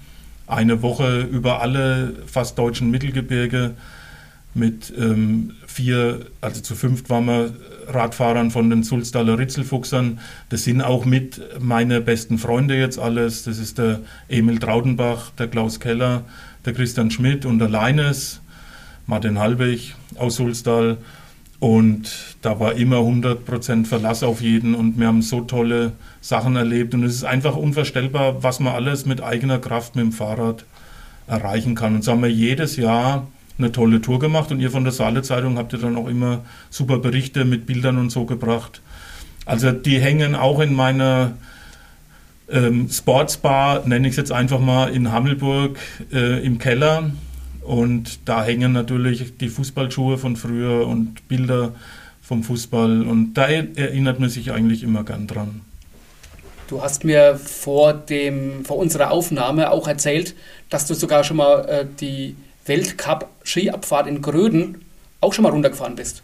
Eine Woche über alle fast deutschen Mittelgebirge mit ähm, vier, also zu fünft waren wir Radfahrern von den Sulstaler Ritzelfuchsern. Das sind auch mit meine besten Freunde jetzt alles. Das ist der Emil Traudenbach, der Klaus Keller, der Christian Schmidt und der Leines, Martin Halbig aus Sulstal. Und da war immer 100% Verlass auf jeden und wir haben so tolle Sachen erlebt. Und es ist einfach unvorstellbar, was man alles mit eigener Kraft mit dem Fahrrad erreichen kann. Und so haben wir jedes Jahr eine tolle Tour gemacht und ihr von der Saale Zeitung habt ihr dann auch immer super Berichte mit Bildern und so gebracht. Also die hängen auch in meiner ähm, Sportsbar, nenne ich es jetzt einfach mal, in Hammelburg äh, im Keller. Und da hängen natürlich die Fußballschuhe von früher und Bilder vom Fußball. Und da erinnert man sich eigentlich immer gern dran. Du hast mir vor, dem, vor unserer Aufnahme auch erzählt, dass du sogar schon mal äh, die Weltcup-Skiabfahrt in Gröden auch schon mal runtergefahren bist.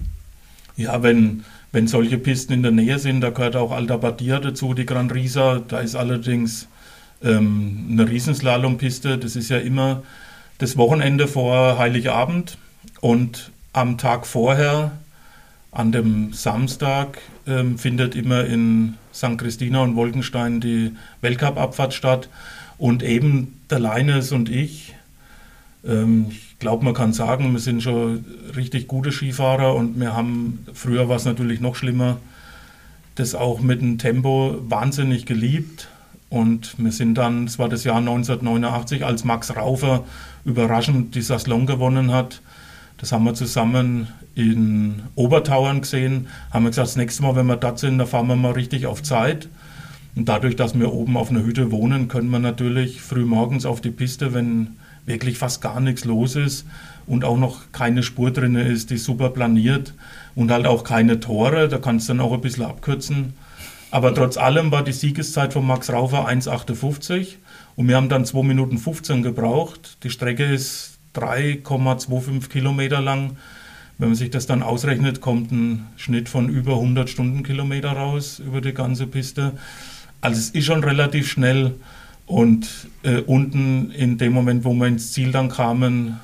Ja, wenn, wenn solche Pisten in der Nähe sind, da gehört auch Alta Badia dazu, die Gran Risa. Da ist allerdings ähm, eine Riesenslalom-Piste. Das ist ja immer das Wochenende vor Heiligabend und am Tag vorher, an dem Samstag, ähm, findet immer in St. Christina und Wolkenstein die Weltcup-Abfahrt statt. Und eben der Leines und ich, ähm, ich glaube, man kann sagen, wir sind schon richtig gute Skifahrer und wir haben, früher war es natürlich noch schlimmer, das auch mit dem Tempo wahnsinnig geliebt. Und wir sind dann, es war das Jahr 1989, als Max Raufer überraschend die Saslon gewonnen hat. Das haben wir zusammen in Obertauern gesehen. Haben wir gesagt, das nächste Mal, wenn wir dort sind, da fahren wir mal richtig auf Zeit. Und dadurch, dass wir oben auf einer Hütte wohnen, können wir natürlich früh morgens auf die Piste, wenn wirklich fast gar nichts los ist und auch noch keine Spur drin ist, die super planiert und halt auch keine Tore, da kannst du dann auch ein bisschen abkürzen. Aber trotz allem war die Siegeszeit von Max Raufer 1,58 und wir haben dann 2 Minuten 15 gebraucht. Die Strecke ist 3,25 Kilometer lang. Wenn man sich das dann ausrechnet, kommt ein Schnitt von über 100 Stundenkilometer raus über die ganze Piste. Also es ist schon relativ schnell. Und äh, unten in dem Moment, wo wir ins Ziel dann kamen,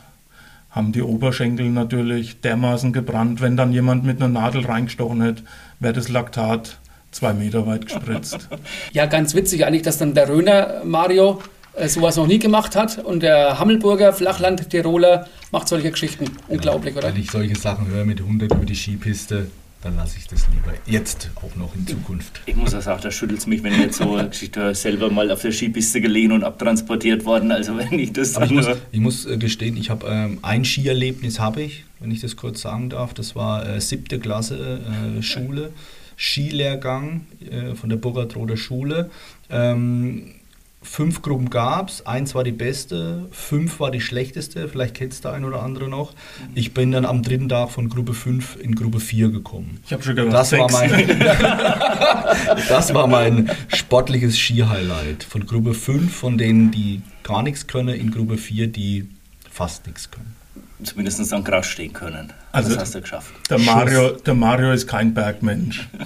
haben die Oberschenkel natürlich dermaßen gebrannt. Wenn dann jemand mit einer Nadel reingestochen hätte, wäre das Laktat zwei Meter weit gespritzt. ja, ganz witzig eigentlich, dass dann der Röner Mario äh, sowas noch nie gemacht hat und der Hammelburger Flachland-Tiroler macht solche Geschichten. Unglaublich, ja, oder? Wenn ich solche Sachen höre mit 100 über die Skipiste, dann lasse ich das lieber jetzt auch noch in Zukunft. Ich muss auch sagen, da schüttelt es mich, wenn ich jetzt so eine Geschichte höre, selber mal auf der Skipiste gelegen und abtransportiert worden. Also wenn ich das ich muss, ich muss äh, gestehen, ich habe ähm, ein Skierlebnis habe ich, wenn ich das kurz sagen darf. Das war äh, siebte Klasse äh, Schule, Skilehrgang äh, von der Burgertroder Schule. Ähm, fünf Gruppen gab es. Eins war die beste, fünf war die schlechteste. Vielleicht kennst du ein oder andere noch. Ich bin dann am dritten Tag von Gruppe 5 in Gruppe 4 gekommen. Ich habe schon gedacht, Das war, mein, das war mein sportliches Ski-Highlight. Von Gruppe 5, von denen die gar nichts können, in Gruppe 4, die fast nichts können. Zumindest am Gras stehen können. Also- das hast du geschafft. Der Mario, der Mario ist kein Bergmensch.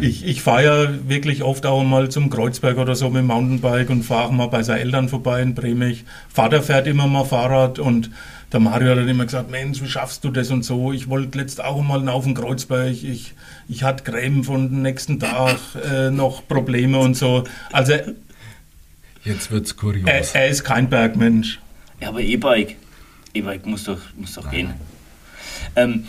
Ich, ich fahre ja wirklich oft auch mal zum Kreuzberg oder so mit dem Mountainbike und fahre mal bei seinen Eltern vorbei in Bremich. Vater fährt immer mal Fahrrad und der Mario hat dann immer gesagt, Mensch, wie schaffst du das und so? Ich wollte letzt auch mal auf den Kreuzberg. Ich, ich hatte Krämpfe und den nächsten Tag äh, noch Probleme und so. Also Jetzt wird's kurios. er, er ist kein Bergmensch. Ja, aber E-Bike. E-Bike muss doch, muss doch gehen. Ähm,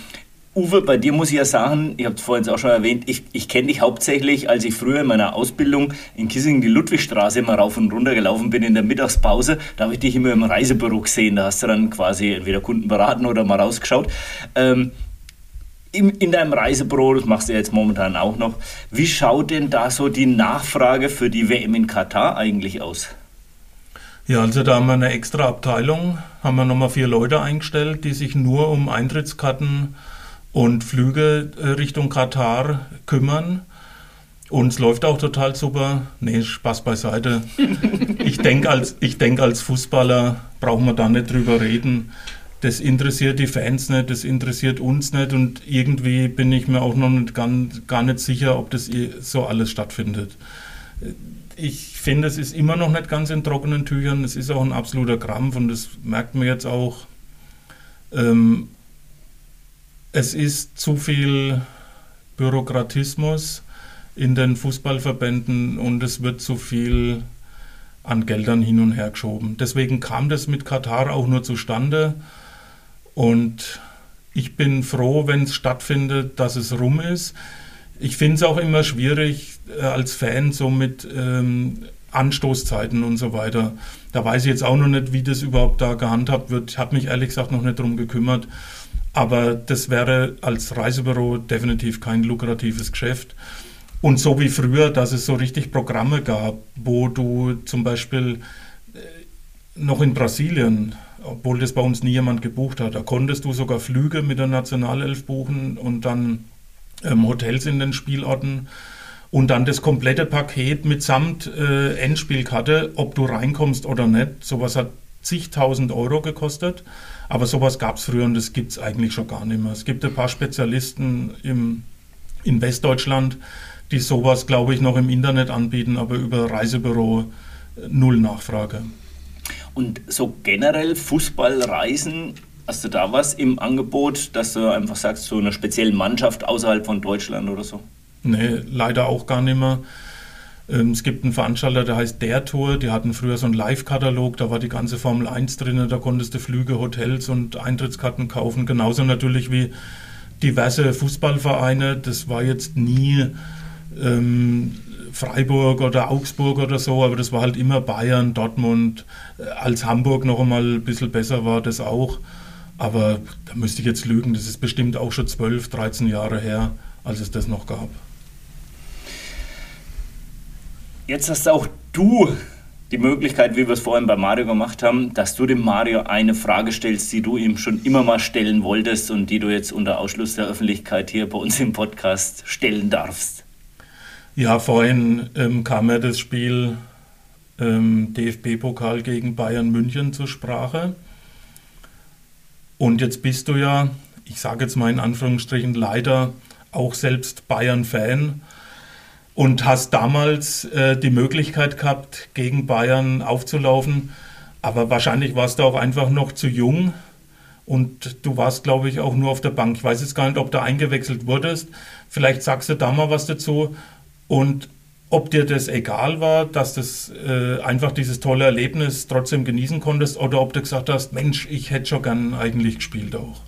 Uwe, bei dir muss ich ja sagen, ich habe es vorhin auch schon erwähnt, ich, ich kenne dich hauptsächlich, als ich früher in meiner Ausbildung in Kissing die Ludwigstraße immer rauf und runter gelaufen bin in der Mittagspause. Da habe ich dich immer im Reisebüro gesehen. Da hast du dann quasi entweder Kunden beraten oder mal rausgeschaut. Ähm, in, in deinem Reisebüro, das machst du jetzt momentan auch noch, wie schaut denn da so die Nachfrage für die WM in Katar eigentlich aus? Ja, also da haben wir eine extra Abteilung, haben wir nochmal vier Leute eingestellt, die sich nur um Eintrittskarten und Flüge äh, Richtung Katar kümmern. Und es läuft auch total super. Nee, Spaß beiseite. Ich denke, als, ich denk, als Fußballer brauchen wir da nicht drüber reden. Das interessiert die Fans nicht, das interessiert uns nicht und irgendwie bin ich mir auch noch nicht, ganz, gar nicht sicher, ob das so alles stattfindet ich finde, es ist immer noch nicht ganz in trockenen Tüchern. Es ist auch ein absoluter Krampf und das merkt man jetzt auch. Ähm, es ist zu viel Bürokratismus in den Fußballverbänden und es wird zu viel an Geldern hin und her geschoben. Deswegen kam das mit Katar auch nur zustande und ich bin froh, wenn es stattfindet, dass es rum ist. Ich finde es auch immer schwierig äh, als Fan so mit ähm, Anstoßzeiten und so weiter. Da weiß ich jetzt auch noch nicht, wie das überhaupt da gehandhabt wird. Ich habe mich ehrlich gesagt noch nicht drum gekümmert. Aber das wäre als Reisebüro definitiv kein lukratives Geschäft. Und so wie früher, dass es so richtig Programme gab, wo du zum Beispiel äh, noch in Brasilien, obwohl das bei uns nie jemand gebucht hat, da konntest du sogar Flüge mit der Nationalelf buchen und dann ähm, Hotels in den Spielorten und dann das komplette Paket mitsamt äh, Endspielkarte, ob du reinkommst oder nicht. Sowas hat zigtausend Euro gekostet, aber sowas gab es früher und das gibt es eigentlich schon gar nicht mehr. Es gibt ein paar Spezialisten im, in Westdeutschland, die sowas, glaube ich, noch im Internet anbieten, aber über Reisebüro äh, null Nachfrage. Und so generell Fußballreisen, hast du da was im Angebot, dass du einfach sagst, so eine spezielle Mannschaft außerhalb von Deutschland oder so? Nee, leider auch gar nicht mehr. Ähm, es gibt einen Veranstalter, der heißt Der Tour, die hatten früher so einen Live-Katalog, da war die ganze Formel 1 drin, da konntest du Flüge, Hotels und Eintrittskarten kaufen. Genauso natürlich wie diverse Fußballvereine. Das war jetzt nie ähm, Freiburg oder Augsburg oder so, aber das war halt immer Bayern, Dortmund. Äh, Als Hamburg noch einmal ein bisschen besser war das auch. Aber da müsste ich jetzt lügen, das ist bestimmt auch schon 12, 13 Jahre her, als es das noch gab. Jetzt hast auch du die Möglichkeit, wie wir es vorhin bei Mario gemacht haben, dass du dem Mario eine Frage stellst, die du ihm schon immer mal stellen wolltest und die du jetzt unter Ausschluss der Öffentlichkeit hier bei uns im Podcast stellen darfst. Ja, vorhin ähm, kam ja das Spiel ähm, DFB-Pokal gegen Bayern München zur Sprache. Und jetzt bist du ja, ich sage jetzt mal in Anführungsstrichen, leider auch selbst Bayern-Fan und hast damals äh, die Möglichkeit gehabt, gegen Bayern aufzulaufen. Aber wahrscheinlich warst du auch einfach noch zu jung und du warst, glaube ich, auch nur auf der Bank. Ich weiß jetzt gar nicht, ob du eingewechselt wurdest. Vielleicht sagst du da mal was dazu. Und ob dir das egal war, dass das äh, einfach dieses tolle Erlebnis trotzdem genießen konntest oder ob du gesagt hast, Mensch, ich hätte schon gern eigentlich gespielt auch.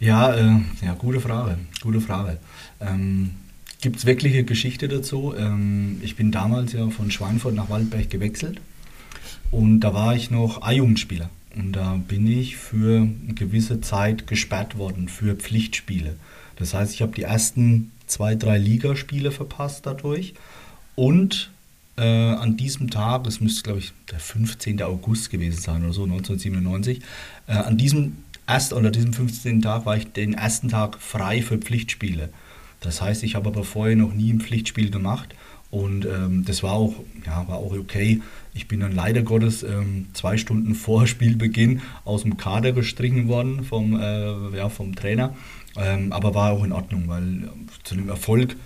Ja, äh, ja, gute Frage, gute Frage. Ähm, Gibt es wirklich eine Geschichte dazu? Ähm, ich bin damals ja von Schweinfurt nach Waldberg gewechselt und da war ich noch A-Jugendspieler. Und da bin ich für eine gewisse Zeit gesperrt worden für Pflichtspiele. Das heißt, ich habe die ersten zwei, drei Ligaspiele verpasst dadurch und äh, an diesem Tag, das müsste glaube ich der 15. August gewesen sein oder so, 1997, äh, an diesem ersten oder diesem 15. Tag war ich den ersten Tag frei für Pflichtspiele. Das heißt, ich habe aber vorher noch nie ein Pflichtspiel gemacht und ähm, das war auch, ja, war auch okay. Ich bin dann leider Gottes ähm, zwei Stunden vor Spielbeginn aus dem Kader gestrichen worden vom, äh, ja, vom Trainer. Ähm, aber war auch in Ordnung, weil äh, zu dem Erfolg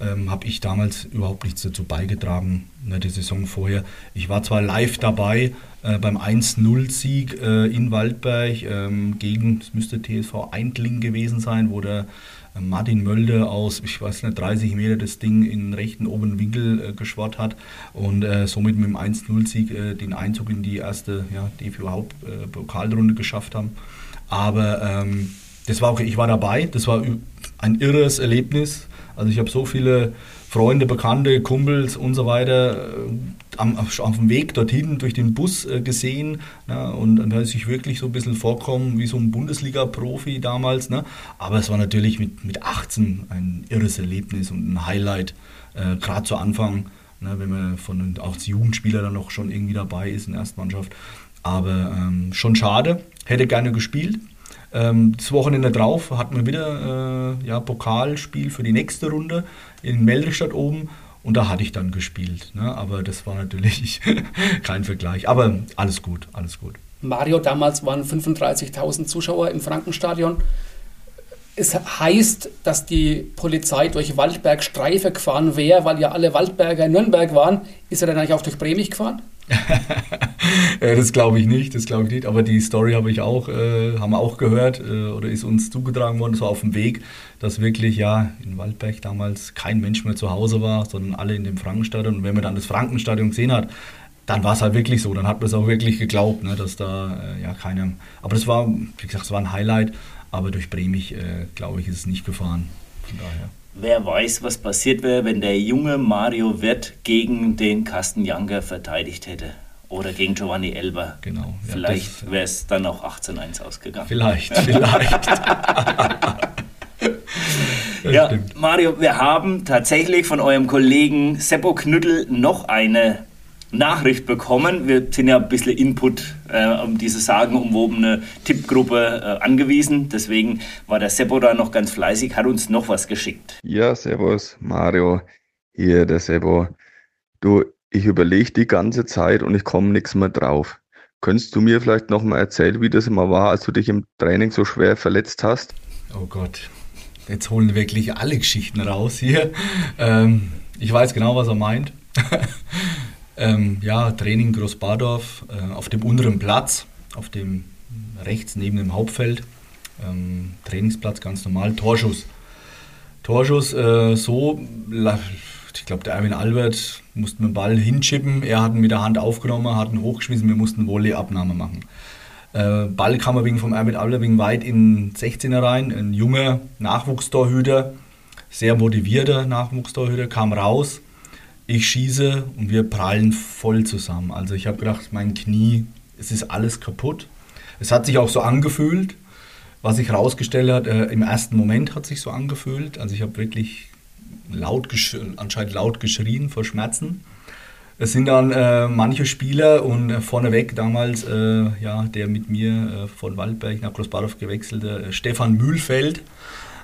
ähm, habe ich damals überhaupt nichts dazu beigetragen, ne, die Saison vorher. Ich war zwar live dabei äh, beim 1-0-Sieg äh, in Waldberg ähm, gegen, das müsste TSV Eindling gewesen sein, wo der Martin Mölde aus, ich weiß nicht, 30 Meter das Ding in den rechten oberen Winkel äh, geschwart hat und äh, somit mit dem 1-0-Sieg äh, den Einzug in die erste ja, DFB-Pokalrunde geschafft haben. Aber ähm, das war okay, ich war dabei, das war ein irres Erlebnis. Also ich habe so viele Freunde, Bekannte, Kumpels und so weiter äh, am, auf dem Weg dorthin durch den Bus äh, gesehen ne, und dann hat sich wirklich so ein bisschen vorkommen wie so ein Bundesliga-Profi damals. Ne. Aber es war natürlich mit, mit 18 ein irres Erlebnis und ein Highlight, äh, gerade zu Anfang, ne, wenn man von auch als Jugendspieler dann noch schon irgendwie dabei ist in der Erstmannschaft. Aber ähm, schon schade, hätte gerne gespielt. Ähm, das Wochenende drauf hatten wir wieder äh, ja, Pokalspiel für die nächste Runde in Meldestadt oben und da hatte ich dann gespielt. Ne? Aber das war natürlich kein Vergleich. Aber alles gut, alles gut. Mario, damals waren 35.000 Zuschauer im Frankenstadion. Es heißt, dass die Polizei durch Waldberg Streife gefahren wäre, weil ja alle Waldberger in Nürnberg waren. Ist er dann eigentlich auch durch Bremig gefahren? Das glaube ich nicht, das glaube ich nicht. Aber die Story habe ich auch, äh, haben wir auch gehört äh, oder ist uns zugetragen worden. so auf dem Weg, dass wirklich ja in Waldberg damals kein Mensch mehr zu Hause war, sondern alle in dem Frankenstadion. Und wenn man dann das Frankenstadion gesehen hat, dann war es halt wirklich so. Dann hat man es auch wirklich geglaubt, ne, dass da äh, ja keiner. Aber das war, wie gesagt, es war ein Highlight. Aber durch Bremig, äh, glaube ich, ist es nicht gefahren. Von daher. Wer weiß, was passiert wäre, wenn der junge Mario Wirth gegen den Carsten Janker verteidigt hätte. Oder gegen Giovanni Elber. Genau. Ja, vielleicht wäre es dann auch 18-1 ausgegangen. Vielleicht, vielleicht. ja, stimmt. Mario, wir haben tatsächlich von eurem Kollegen Seppo Knüttel noch eine Nachricht bekommen. Wir sind ja ein bisschen Input äh, um diese sagenumwobene Tippgruppe äh, angewiesen. Deswegen war der Seppo da noch ganz fleißig, hat uns noch was geschickt. Ja, servus, Mario. Hier, der Seppo. Du, ich überlege die ganze Zeit und ich komme nichts mehr drauf. Könntest du mir vielleicht noch mal erzählen, wie das immer war, als du dich im Training so schwer verletzt hast? Oh Gott, jetzt holen wirklich alle Geschichten raus hier. Ähm, ich weiß genau, was er meint. Ähm, ja, Training Großbadorf äh, auf dem unteren Platz, auf dem rechts neben dem Hauptfeld. Ähm, Trainingsplatz ganz normal, Torschuss. Torschuss äh, so, ich glaube, der Erwin Albert musste dem Ball hinschippen. Er hat ihn mit der Hand aufgenommen, hat ihn hochgeschmissen, wir mussten Volley-Abnahme machen. Äh, Ball kam wegen vom Erwin Albert wegen weit in 16er rein. Ein junger Nachwuchstorhüter, sehr motivierter Nachwuchstorhüter, kam raus ich schieße und wir prallen voll zusammen. Also ich habe gedacht, mein Knie, es ist alles kaputt. Es hat sich auch so angefühlt, was sich herausgestellt hat, äh, im ersten Moment hat sich so angefühlt. Also ich habe wirklich laut anscheinend laut geschrien vor Schmerzen. Es sind dann äh, manche Spieler und äh, vorneweg damals, äh, ja, der mit mir äh, von Waldberg nach Großbarow gewechselte, äh, Stefan Mühlfeld,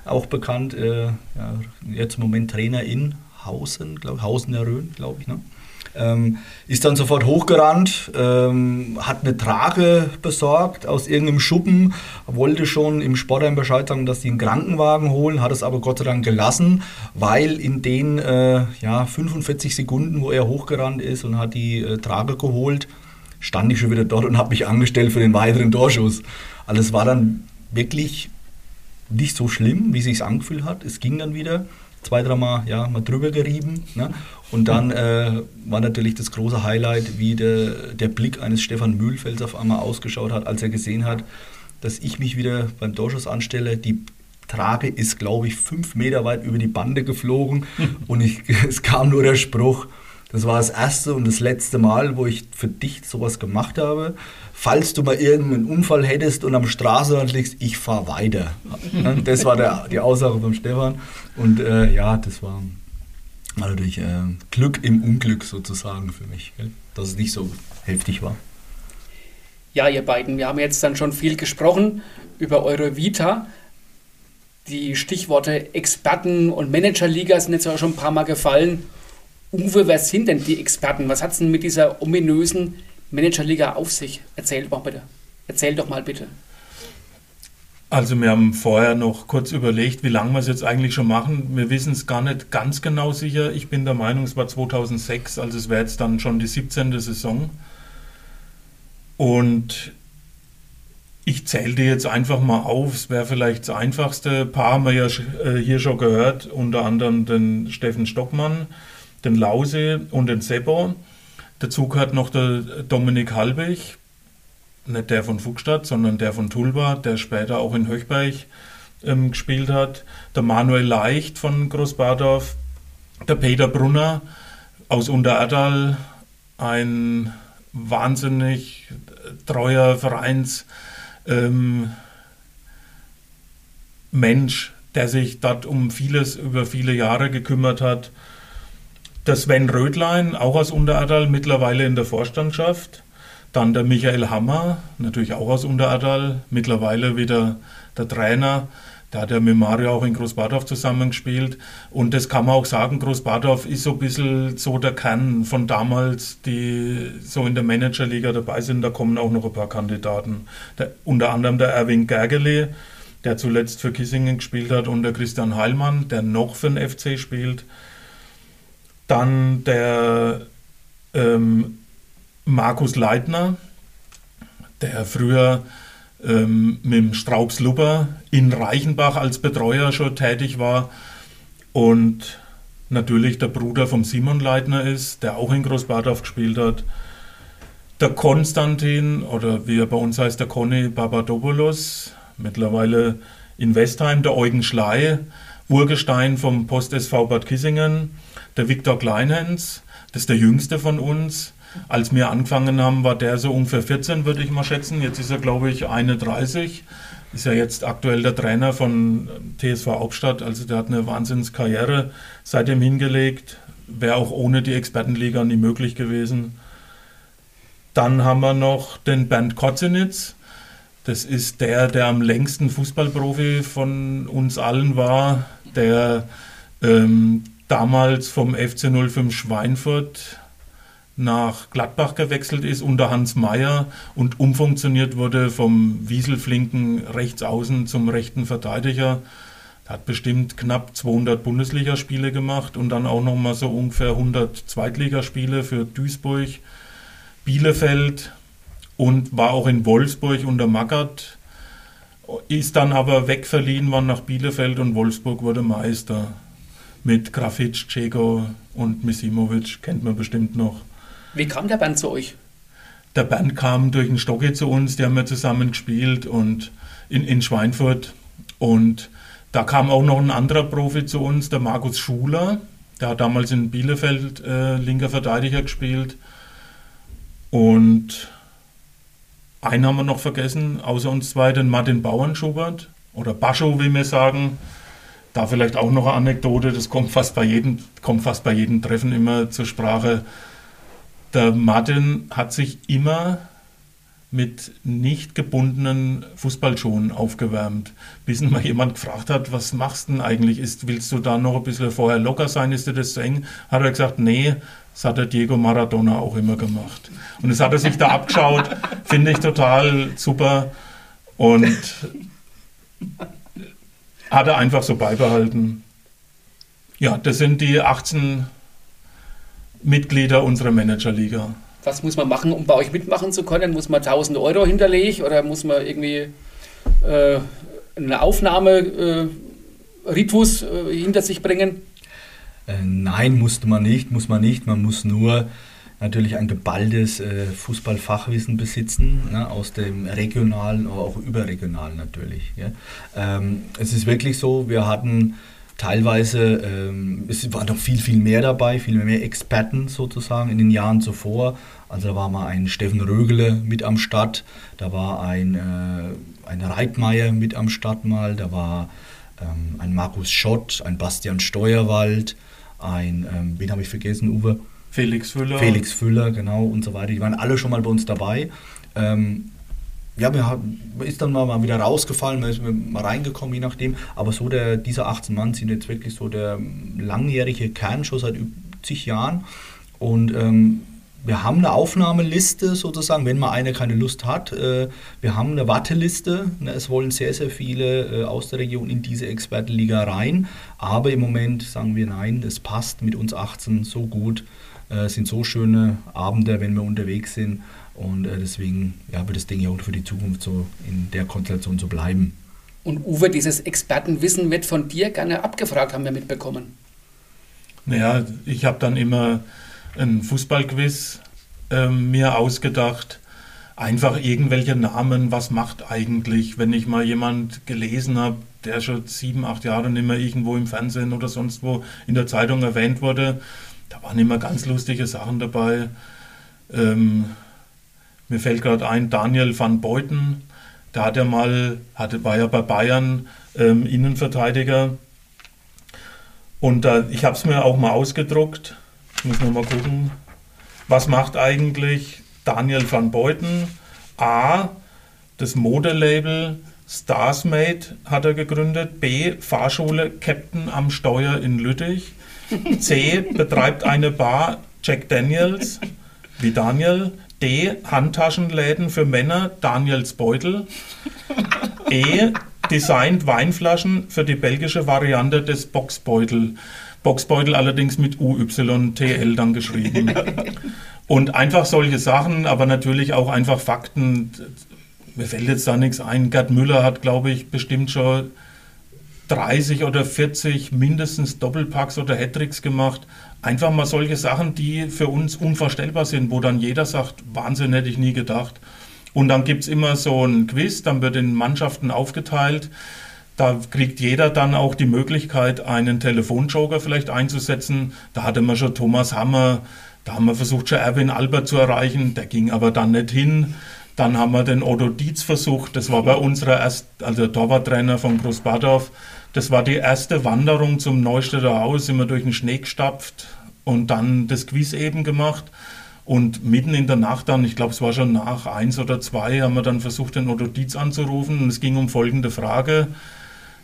auch bekannt, ja, jetzt im Moment Trainer in Hausen, glaube Hausen der Rhön, glaube ich. Ne? Ähm, ist dann sofort hochgerannt, ähm, hat eine Trage besorgt aus irgendeinem Schuppen, wollte schon im Sportheim Bescheid sagen, dass sie einen Krankenwagen holen, hat es aber Gott sei Dank gelassen, weil in den äh, ja, 45 Sekunden, wo er hochgerannt ist und hat die äh, Trage geholt, stand ich schon wieder dort und habe mich angestellt für den weiteren Torschuss. Also es war dann wirklich nicht so schlimm, wie es sich angefühlt hat. Es ging dann wieder zwei, dreimal ja, mal drüber gerieben. Ne? Und dann äh, war natürlich das große Highlight, wie der, der Blick eines Stefan Mühlfels auf einmal ausgeschaut hat, als er gesehen hat, dass ich mich wieder beim Torschuss anstelle. Die Trage ist, glaube ich, fünf Meter weit über die Bande geflogen und ich, es kam nur der Spruch, das war das erste und das letzte Mal, wo ich für dich sowas gemacht habe. Falls du mal irgendeinen Unfall hättest und am Straßenrand liegst, ich fahre weiter. Das war der, die Aussage von Stefan. Und äh, ja, das war Also durch äh, Glück im Unglück sozusagen für mich, gell? dass es nicht so heftig war. Ja, ihr beiden, wir haben jetzt dann schon viel gesprochen über eure Vita. Die Stichworte Experten und Managerliga sind jetzt auch schon ein paar Mal gefallen. Uwe, wer sind denn die Experten? Was hat es denn mit dieser ominösen Managerliga auf sich? Erzähl doch bitte. Erzähl doch mal bitte. Also wir haben vorher noch kurz überlegt, wie lange wir es jetzt eigentlich schon machen. Wir wissen es gar nicht ganz genau sicher. Ich bin der Meinung, es war 2006, also es wäre jetzt dann schon die 17. Saison. Und ich zähle dir jetzt einfach mal auf. Es wäre vielleicht das einfachste. Ein paar haben wir ja äh, hier schon gehört, unter anderem den Steffen Stockmann, den Lause und den Seppo. Dazu gehört noch der Dominik Halbig, nicht der von Fuchstadt, sondern der von Tulba, der später auch in Höchberg ähm, gespielt hat. Der Manuel Leicht von Großbadorf, der Peter Brunner aus Untererdal, ein wahnsinnig treuer Vereins ähm, Mensch, der sich dort um vieles über viele Jahre gekümmert hat. Der Sven Rödlein, auch aus Unteradal, mittlerweile in der Vorstandschaft. Dann der Michael Hammer, natürlich auch aus Unteradal, mittlerweile wieder der Trainer. Da hat er mit Mario auch in Großbadorf zusammengespielt. Und das kann man auch sagen, Großbadorf ist so ein bisschen so der Kern von damals, die so in der Managerliga dabei sind. Da kommen auch noch ein paar Kandidaten. Der, unter anderem der Erwin Gergely, der zuletzt für Kissingen gespielt hat, und der Christian Heilmann, der noch für den FC spielt. Dann der ähm, Markus Leitner, der früher ähm, mit dem Straubs Lupper in Reichenbach als Betreuer schon tätig war und natürlich der Bruder vom Simon Leitner ist, der auch in Großbadorf gespielt hat. Der Konstantin oder wie er bei uns heißt, der Conny Papadopoulos, mittlerweile in Westheim, der Eugen Schley, Urgestein vom Post SV Bad Kissingen, der Viktor Kleinhens, das ist der jüngste von uns, als wir angefangen haben, war der so ungefähr 14, würde ich mal schätzen. Jetzt ist er, glaube ich, 31. Ist ja jetzt aktuell der Trainer von TSV Hauptstadt. Also der hat eine Wahnsinnskarriere seitdem hingelegt. Wäre auch ohne die Expertenliga nie möglich gewesen. Dann haben wir noch den Bernd Kotzenitz. Das ist der, der am längsten Fußballprofi von uns allen war, der ähm, damals vom FC 05 Schweinfurt nach Gladbach gewechselt ist unter Hans Meyer und umfunktioniert wurde vom Wieselflinken Rechtsaußen zum rechten Verteidiger. Er hat bestimmt knapp 200 Bundesligaspiele gemacht und dann auch nochmal so ungefähr 100 Zweitligaspiele für Duisburg, Bielefeld und war auch in Wolfsburg unter Magath. Ist dann aber wegverliehen worden nach Bielefeld und Wolfsburg wurde Meister. Mit Grafitsch, Ceko und Misimovic kennt man bestimmt noch. Wie kam der Band zu euch? Der Band kam durch den Stocke zu uns, die haben wir zusammen gespielt und in, in Schweinfurt. Und da kam auch noch ein anderer Profi zu uns, der Markus Schuler. Der hat damals in Bielefeld äh, linker Verteidiger gespielt. Und einen haben wir noch vergessen, außer uns zwei, den Martin Bauernschubert oder Bascho, wie wir sagen. Da vielleicht auch noch eine Anekdote, das kommt fast bei jedem, kommt fast bei jedem Treffen immer zur Sprache. Der Martin hat sich immer mit nicht gebundenen Fußballschuhen aufgewärmt. Bis mal jemand gefragt hat, was machst du denn eigentlich? Ist, willst du da noch ein bisschen vorher locker sein? Ist dir das zu eng? Hat er gesagt, nee, das hat der Diego Maradona auch immer gemacht. Und das hat er sich da abgeschaut. Finde ich total super. Und hat er einfach so beibehalten. Ja, das sind die 18 Mitglieder unserer Managerliga. Was muss man machen, um bei euch mitmachen zu können? Muss man 1000 Euro hinterlegen oder muss man irgendwie äh, eine Aufnahme äh, Ritus äh, hinter sich bringen? Äh, nein, musste man nicht, muss man nicht. Man muss nur natürlich ein geballtes äh, Fußballfachwissen besitzen, ne, aus dem regionalen, aber auch überregionalen natürlich. Ja. Ähm, es ist wirklich so, wir hatten teilweise, ähm, es war noch viel, viel mehr dabei, viel mehr Experten sozusagen in den Jahren zuvor. Also da war mal ein Steffen Rögele mit am Start, da war ein, äh, ein Reitmeier mit am Start mal, da war ähm, ein Markus Schott, ein Bastian Steuerwald, ein, ähm, wen habe ich vergessen, Uwe? Felix Füller. Felix Füller, genau, und so weiter. Die waren alle schon mal bei uns dabei. Ähm, ja, man ist dann mal, wieder rausgefallen, man ist mal reingekommen, je nachdem. Aber so der, diese 18 Mann sind jetzt wirklich so der langjährige Kern schon seit zig Jahren. Und ähm, wir haben eine Aufnahmeliste sozusagen, wenn mal einer keine Lust hat. Äh, wir haben eine Warteliste. Ne, es wollen sehr, sehr viele äh, aus der Region in diese Expertenliga rein. Aber im Moment sagen wir nein, es passt mit uns 18 so gut. Äh, sind so schöne Abende, wenn wir unterwegs sind. Und deswegen ja, wird das Ding ja auch für die Zukunft so in der Konstellation so bleiben. Und Uwe, dieses Expertenwissen wird von dir gerne abgefragt, haben wir mitbekommen. Naja, ich habe dann immer ein Fußballquiz äh, mir ausgedacht. Einfach irgendwelche Namen, was macht eigentlich, wenn ich mal jemand gelesen habe, der schon sieben, acht Jahre nicht mehr irgendwo im Fernsehen oder sonst wo in der Zeitung erwähnt wurde. Da waren immer ganz lustige Sachen dabei. Ähm, mir fällt gerade ein, Daniel van Beuten, da hat er mal, hatte, war ja bei Bayern ähm, Innenverteidiger. Und äh, ich habe es mir auch mal ausgedruckt. Ich muss noch mal gucken. Was macht eigentlich Daniel van Beuten? A. Das Modelabel Starsmate hat er gegründet. B. Fahrschule Captain am Steuer in Lüttich. C. Betreibt eine Bar Jack Daniels wie Daniel. D. Handtaschenläden für Männer Daniels Beutel. E. Designt Weinflaschen für die belgische Variante des Boxbeutel. Boxbeutel allerdings mit UYTL dann geschrieben. Und einfach solche Sachen, aber natürlich auch einfach Fakten. Mir fällt jetzt da nichts ein. Gerd Müller hat, glaube ich, bestimmt schon 30 oder 40 mindestens Doppelpacks oder Hattricks gemacht. Einfach mal solche Sachen, die für uns unvorstellbar sind, wo dann jeder sagt, Wahnsinn hätte ich nie gedacht. Und dann gibt es immer so ein Quiz, dann wird in Mannschaften aufgeteilt. Da kriegt jeder dann auch die Möglichkeit, einen Telefonjoker vielleicht einzusetzen. Da hatte man schon Thomas Hammer, da haben wir versucht, schon Erwin Albert zu erreichen, der ging aber dann nicht hin. Dann haben wir den Otto Dietz versucht, das war bei unserer erst, also der Torwarttrainer von Großbadorf. Das war die erste Wanderung zum Neustädter Haus, sind wir durch den Schnee gestapft und dann das Quiz eben gemacht. Und mitten in der Nacht dann, ich glaube, es war schon nach eins oder zwei, haben wir dann versucht, den Otto Dietz anzurufen. Und es ging um folgende Frage.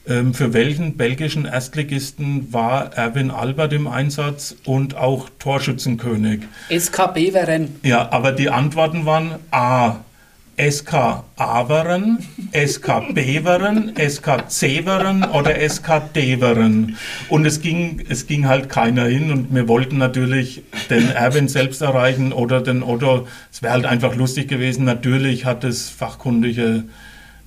Ähm, für welchen belgischen Erstligisten war Erwin Albert im Einsatz und auch Torschützenkönig? SKB wären. Ja, aber die Antworten waren A. SK Averen, SK Beveren, SK Zeveren oder SK Deveren. Und es ging, es ging halt keiner hin und wir wollten natürlich den Erwin selbst erreichen oder den Otto. Es wäre halt einfach lustig gewesen. Natürlich hat das fachkundige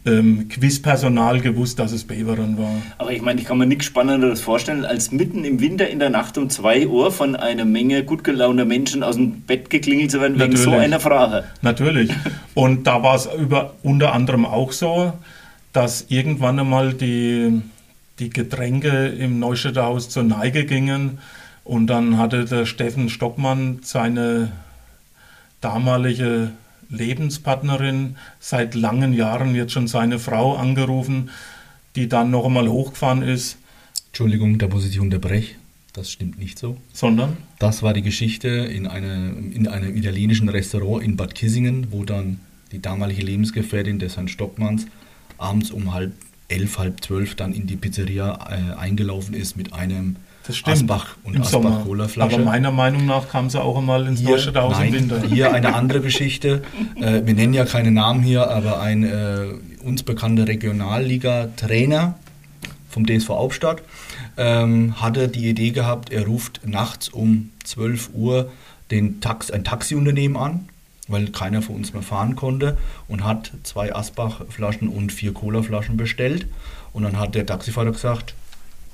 ähm, Quizpersonal gewusst, dass es Beveren war. Aber ich meine, ich kann mir nichts Spannenderes vorstellen, als mitten im Winter in der Nacht um 2 Uhr von einer Menge gut gelaunter Menschen aus dem Bett geklingelt zu werden wegen Natürlich. so einer Frage. Natürlich. Und da war es unter anderem auch so, dass irgendwann einmal die, die Getränke im Neustädter Haus zur Neige gingen und dann hatte der Steffen Stockmann seine damalige Lebenspartnerin, seit langen Jahren jetzt schon seine Frau angerufen, die dann noch einmal hochgefahren ist. Entschuldigung, da muss ich dich unterbrechen. Das stimmt nicht so. Sondern? Das war die Geschichte in, eine, in einem italienischen Restaurant in Bad Kissingen, wo dann die damalige Lebensgefährtin des Herrn Stockmanns abends um halb elf, halb zwölf dann in die Pizzeria äh, eingelaufen ist mit einem das stimmt. Asbach und Asbach Cola Flasche. Aber meiner Meinung nach kam sie auch einmal ins hier, deutsche Haus im Winter. Hier eine andere Geschichte. Äh, wir nennen ja keine Namen hier, aber ein äh, uns bekannter Regionalliga-Trainer vom DSV Hauptstadt ähm, hatte die Idee gehabt, er ruft nachts um 12 Uhr den Tax, ein Taxiunternehmen an, weil keiner von uns mehr fahren konnte und hat zwei Asbach-Flaschen und vier Cola-Flaschen bestellt. Und dann hat der Taxifahrer gesagt,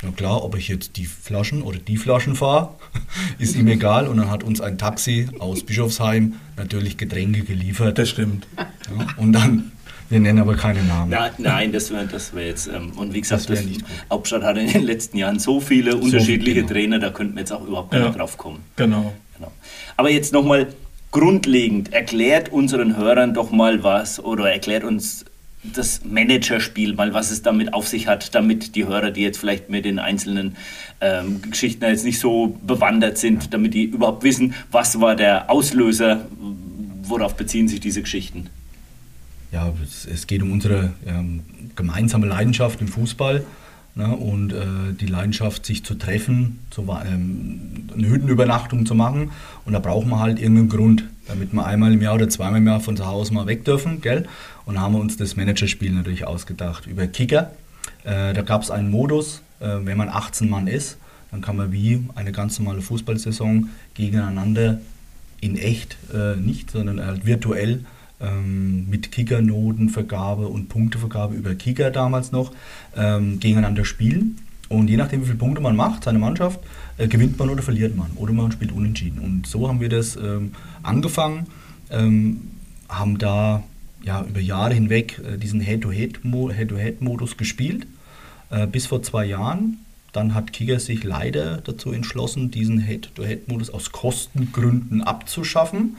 na klar, ob ich jetzt die Flaschen oder die Flaschen fahre, ist ihm egal. Und dann hat uns ein Taxi aus Bischofsheim natürlich Getränke geliefert. Das stimmt. Ja, und dann, wir nennen aber keine Namen. Na, nein, das wäre das wär jetzt, ähm, und wie gesagt, das, das Hauptstadt hat in den letzten Jahren so viele so unterschiedliche genau. Trainer, da könnten wir jetzt auch überhaupt gar ja, nicht drauf kommen. Genau. genau. Aber jetzt nochmal grundlegend, erklärt unseren Hörern doch mal was oder erklärt uns das Managerspiel, mal was es damit auf sich hat, damit die Hörer, die jetzt vielleicht mit den einzelnen ähm, Geschichten jetzt nicht so bewandert sind, damit die überhaupt wissen, was war der Auslöser, worauf beziehen sich diese Geschichten? Ja, es, geht um unsere ähm, gemeinsame Leidenschaft im Fußball ne, und äh, die Leidenschaft, sich zu treffen, zu, ähm, eine Hüttenübernachtung zu machen. Und da brauchen wir halt irgendeinen Grund, damit wir einmal im Jahr oder zweimal im Jahr von zu Hause mal weg dürfen. Gell? Und haben wir uns das Managerspiel natürlich ausgedacht über Kicker. Äh, da gab es einen Modus, äh, wenn man 18 Mann ist, dann kann man wie eine ganz normale Fußballsaison gegeneinander in echt, äh, nicht, sondern halt virtuell ähm, mit Kickernotenvergabe und Punktevergabe über Kicker damals noch ähm, gegeneinander spielen. Und je nachdem, wie viele Punkte man macht, seine Mannschaft, äh, gewinnt man oder verliert man. Oder man spielt unentschieden. Und so haben wir das ähm, angefangen, ähm, haben da ja, über Jahre hinweg äh, diesen Head-to-Head-Modus gespielt, äh, bis vor zwei Jahren. Dann hat Kicker sich leider dazu entschlossen, diesen Head-to-Head-Modus aus Kostengründen abzuschaffen.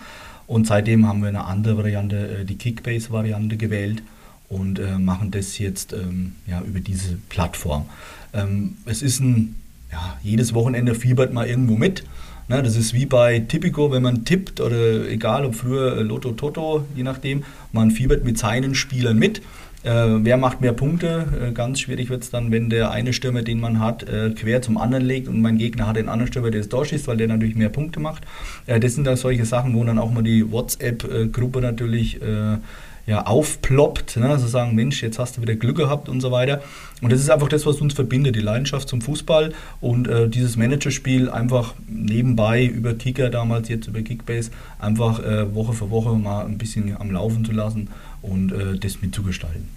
Und seitdem haben wir eine andere Variante, äh, die Kickbase-Variante gewählt und äh, machen das jetzt ähm, ja, über diese Plattform. Ähm, es ist ein, ja, jedes Wochenende fiebert man irgendwo mit. Ne, das ist wie bei Tipico, wenn man tippt oder egal ob früher Lotto Toto, je nachdem, man fiebert mit seinen Spielern mit. Äh, wer macht mehr Punkte? Äh, ganz schwierig wird es dann, wenn der eine Stürmer, den man hat, äh, quer zum anderen legt und mein Gegner hat den anderen Stürmer, der das durchschießt, weil der natürlich mehr Punkte macht. Das sind dann solche Sachen, wo dann auch mal die WhatsApp-Gruppe natürlich ja, aufploppt, ne? also sagen, Mensch, jetzt hast du wieder Glück gehabt und so weiter. Und das ist einfach das, was uns verbindet, die Leidenschaft zum Fußball und äh, dieses Managerspiel einfach nebenbei über Kicker, damals jetzt über Kickbase, einfach äh, Woche für Woche mal ein bisschen am Laufen zu lassen und äh, das mitzugestalten.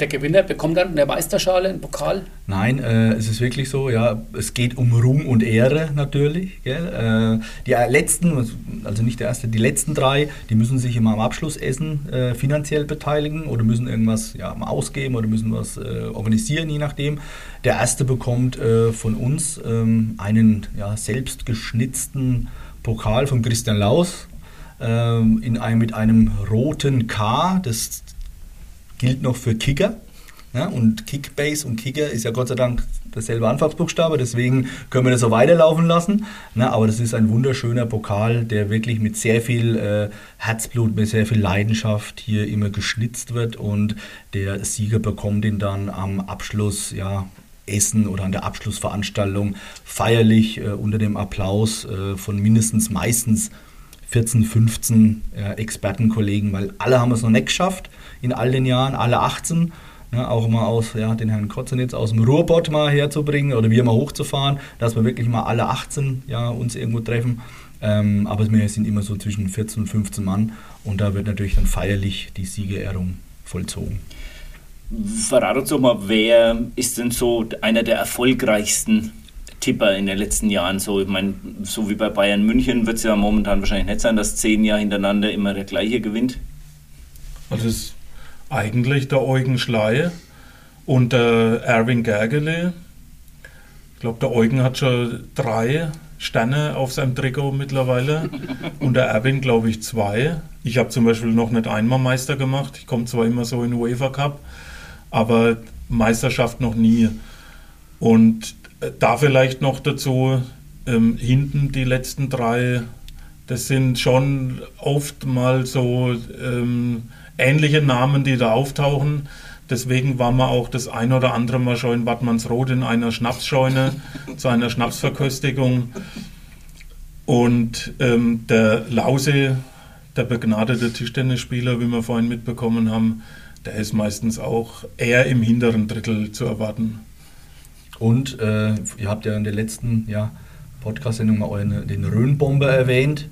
Der Gewinner bekommt dann eine Meisterschale, einen Pokal? Nein, äh, es ist wirklich so, ja, es geht um Ruhm und Ehre natürlich. Äh, die letzten, also nicht der erste, die letzten drei, die müssen sich immer am Abschlussessen äh, finanziell beteiligen oder müssen irgendwas ja, ausgeben oder müssen was äh, organisieren, je nachdem. Der erste bekommt äh, von uns ähm, einen ja, selbst Pokal von Christian Laus ähm, in einem, mit einem roten K. Das gilt noch für Kicker. Ja, und Kickbase und Kicker ist ja Gott sei Dank derselbe Anfangsbuchstabe, deswegen können wir das so weiterlaufen lassen. Ja, aber das ist ein wunderschöner Pokal, der wirklich mit sehr viel äh, Herzblut, mit sehr viel Leidenschaft hier immer geschnitzt wird und der Sieger bekommt ihn dann am Abschluss, ja, Essen oder an der Abschlussveranstaltung feierlich äh, unter dem Applaus äh, von mindestens meistens 14, 15 äh, Expertenkollegen, weil alle haben es noch nicht geschafft in all den Jahren, alle 18. Ne, auch mal aus ja, den Herrn Kotzenitz aus dem Ruhrbott mal herzubringen oder wir mal hochzufahren, dass wir wirklich mal alle 18 ja, uns irgendwo treffen. Ähm, aber wir sind immer so zwischen 14 und 15 Mann und da wird natürlich dann feierlich die Siegerehrung vollzogen. Verrat uns doch mal, wer ist denn so einer der erfolgreichsten Tipper in den letzten Jahren? So, ich meine, so wie bei Bayern München wird es ja momentan wahrscheinlich nicht sein, dass zehn Jahre hintereinander immer der gleiche gewinnt. Also es eigentlich der Eugen Schley und der Erwin Gergely. Ich glaube, der Eugen hat schon drei Sterne auf seinem Trikot mittlerweile und der Erwin, glaube ich, zwei. Ich habe zum Beispiel noch nicht einmal Meister gemacht. Ich komme zwar immer so in den UEFA Cup, aber Meisterschaft noch nie. Und äh, da vielleicht noch dazu, ähm, hinten die letzten drei, das sind schon oft mal so ähm, ähnliche Namen, die da auftauchen. Deswegen waren wir auch das ein oder andere Mal schon in Wattmannsroth in einer Schnapsscheune zu einer Schnapsverköstigung. Und ähm, der Lause, der begnadete Tischtennisspieler, wie wir vorhin mitbekommen haben, der ist meistens auch eher im hinteren Drittel zu erwarten. Und äh, ihr habt ja in der letzten ja, Podcast-Sendung mal euren, den Rhönbomber erwähnt.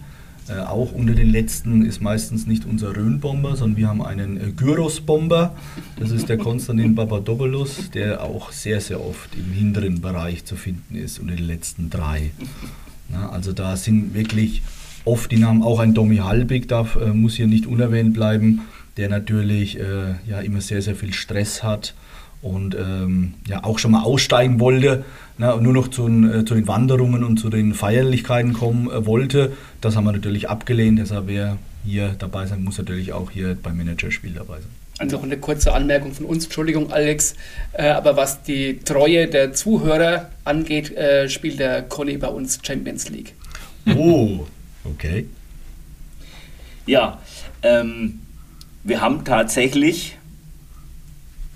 Äh, auch unter den letzten ist meistens nicht unser Rhön-Bomber, sondern wir haben einen äh, Gyros-Bomber. Das ist der Konstantin Papadopoulos, der auch sehr, sehr oft im hinteren Bereich zu finden ist, unter den letzten drei. Na, also da sind wirklich oft die Namen, auch ein Domi Halbig darf, äh, muss hier nicht unerwähnt bleiben, der natürlich äh, ja immer sehr, sehr viel Stress hat und ähm, ja auch schon mal aussteigen wollte, na, nur noch zu, äh, zu, den Wanderungen und zu den Feierlichkeiten kommen äh, wollte. Das haben wir natürlich abgelehnt, deshalb wer hier dabei sein muss, natürlich auch hier beim Managerspiel dabei sein. Also noch eine kurze Anmerkung von uns, Entschuldigung, Alex. Äh, aber was die Treue der Zuhörer angeht, äh, spielt der Conny bei uns Champions League. Oh, okay. Ja, ähm, wir haben tatsächlich,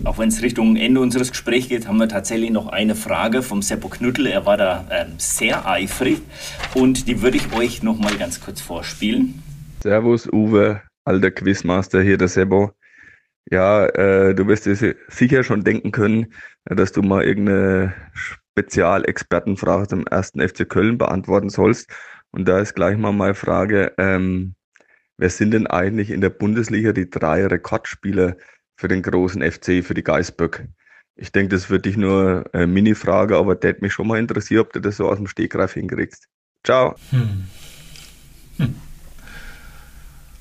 auch wenn es Richtung Ende unseres Gesprächs geht, haben wir tatsächlich noch eine Frage vom Seppo Knüttel. Er war da ähm, sehr eifrig und die würde ich euch noch mal ganz kurz vorspielen. Servus, Uwe, alter Quizmaster hier, der Sebo. Ja, äh, du wirst dir sicher schon denken können, dass du mal irgendeine Spezialexpertenfrage zum ersten FC Köln beantworten sollst. Und da ist gleich mal meine Frage, ähm, wer sind denn eigentlich in der Bundesliga die drei Rekordspieler für den großen FC, für die Geißböck? Ich denke, das wird dich nur eine Mini-Frage, aber der hat mich schon mal interessiert, ob du das so aus dem Stegreif hinkriegst. Ciao. Hm. Hm.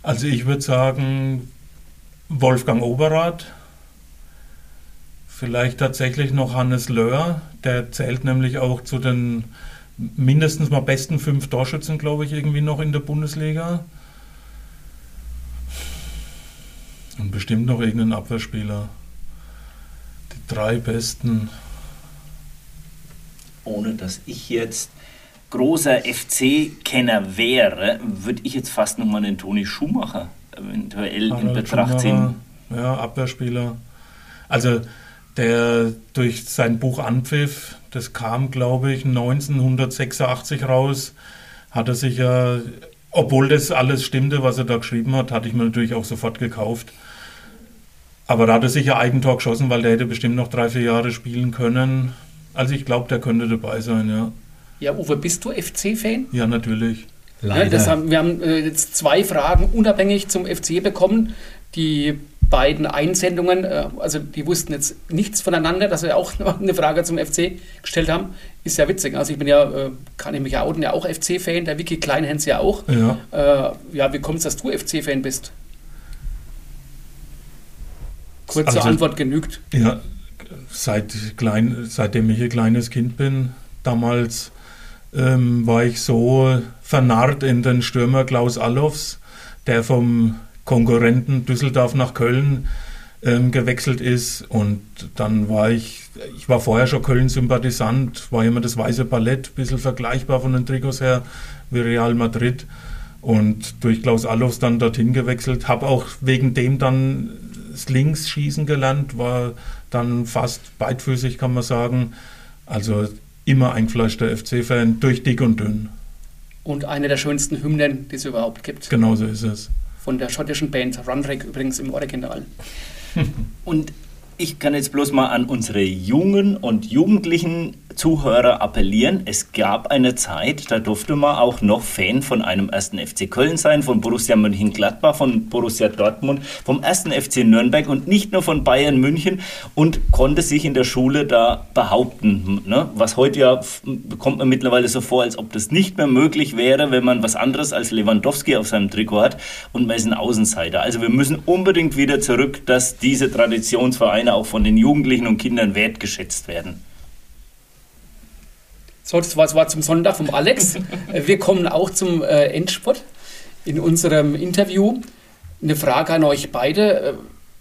Also ich würde sagen, Wolfgang Oberath, vielleicht tatsächlich noch Hannes Löhr, der zählt nämlich auch zu den mindestens mal besten fünf Torschützen, glaube ich, irgendwie noch in der Bundesliga. Und bestimmt noch irgendein Abwehrspieler. Die drei besten. Ohne dass ich jetzt großer FC-Kenner wäre, würde ich jetzt fast nochmal den Toni Schumacher eventuell Harald in Betracht ziehen. Ja, Abwehrspieler. Also der durch sein Buch Anpfiff, das kam, glaube ich, 1986 raus, hat er sich ja, obwohl das alles stimmte, was er da geschrieben hat, hatte ich mir natürlich auch sofort gekauft. Aber da hat er sich ja Eigentor geschossen, weil der hätte bestimmt noch drei, vier Jahre spielen können. Also ich glaube, der könnte dabei sein, ja. Ja, Uwe, bist du FC-Fan? Ja, natürlich. Leider. Ja, haben, wir haben äh, jetzt zwei Fragen unabhängig zum FC bekommen. Die beiden Einsendungen, äh, also die wussten jetzt nichts voneinander, dass wir auch eine Frage zum FC gestellt haben. Ist ja witzig. Also ich bin ja, äh, kann ich mich ja outen, ja auch FC-Fan, der Vicky Kleinhens ja auch. Ja, äh, ja wie kommt es, dass du FC-Fan bist? Kurze also, Antwort genügt. Ja, seit klein, seitdem ich ein kleines Kind bin, damals ähm, war ich so vernarrt in den Stürmer Klaus Allofs, der vom Konkurrenten Düsseldorf nach Köln ähm, gewechselt ist. Und dann war ich, ich war vorher schon Köln-Sympathisant, war immer das weiße Ballett, bisschen vergleichbar von den Trikots her wie Real Madrid. Und durch Klaus Allofs dann dorthin gewechselt, habe auch wegen dem dann das Linksschießen gelernt, war dann fast beidfüßig, kann man sagen. Also immer eingefleischter FC-Fan, durch dick und dünn. Und eine der schönsten Hymnen, die es überhaupt gibt. Genau so ist es. Von der schottischen Band Runrig übrigens im Original. und ich kann jetzt bloß mal an unsere jungen und jugendlichen Zuhörer appellieren. Es gab eine Zeit, da durfte man auch noch Fan von einem ersten FC Köln sein, von Borussia Mönchengladbach, von Borussia Dortmund, vom ersten FC Nürnberg und nicht nur von Bayern München und konnte sich in der Schule da behaupten. Ne? Was heute ja kommt mir mittlerweile so vor, als ob das nicht mehr möglich wäre, wenn man was anderes als Lewandowski auf seinem Trikot hat und man ist ein Außenseiter. Also wir müssen unbedingt wieder zurück, dass diese Traditionsvereine auch von den Jugendlichen und Kindern wertgeschätzt werden. So, das war, das war zum Sonntag vom Alex. Wir kommen auch zum äh, Endspurt in unserem Interview. Eine Frage an euch beide. Äh,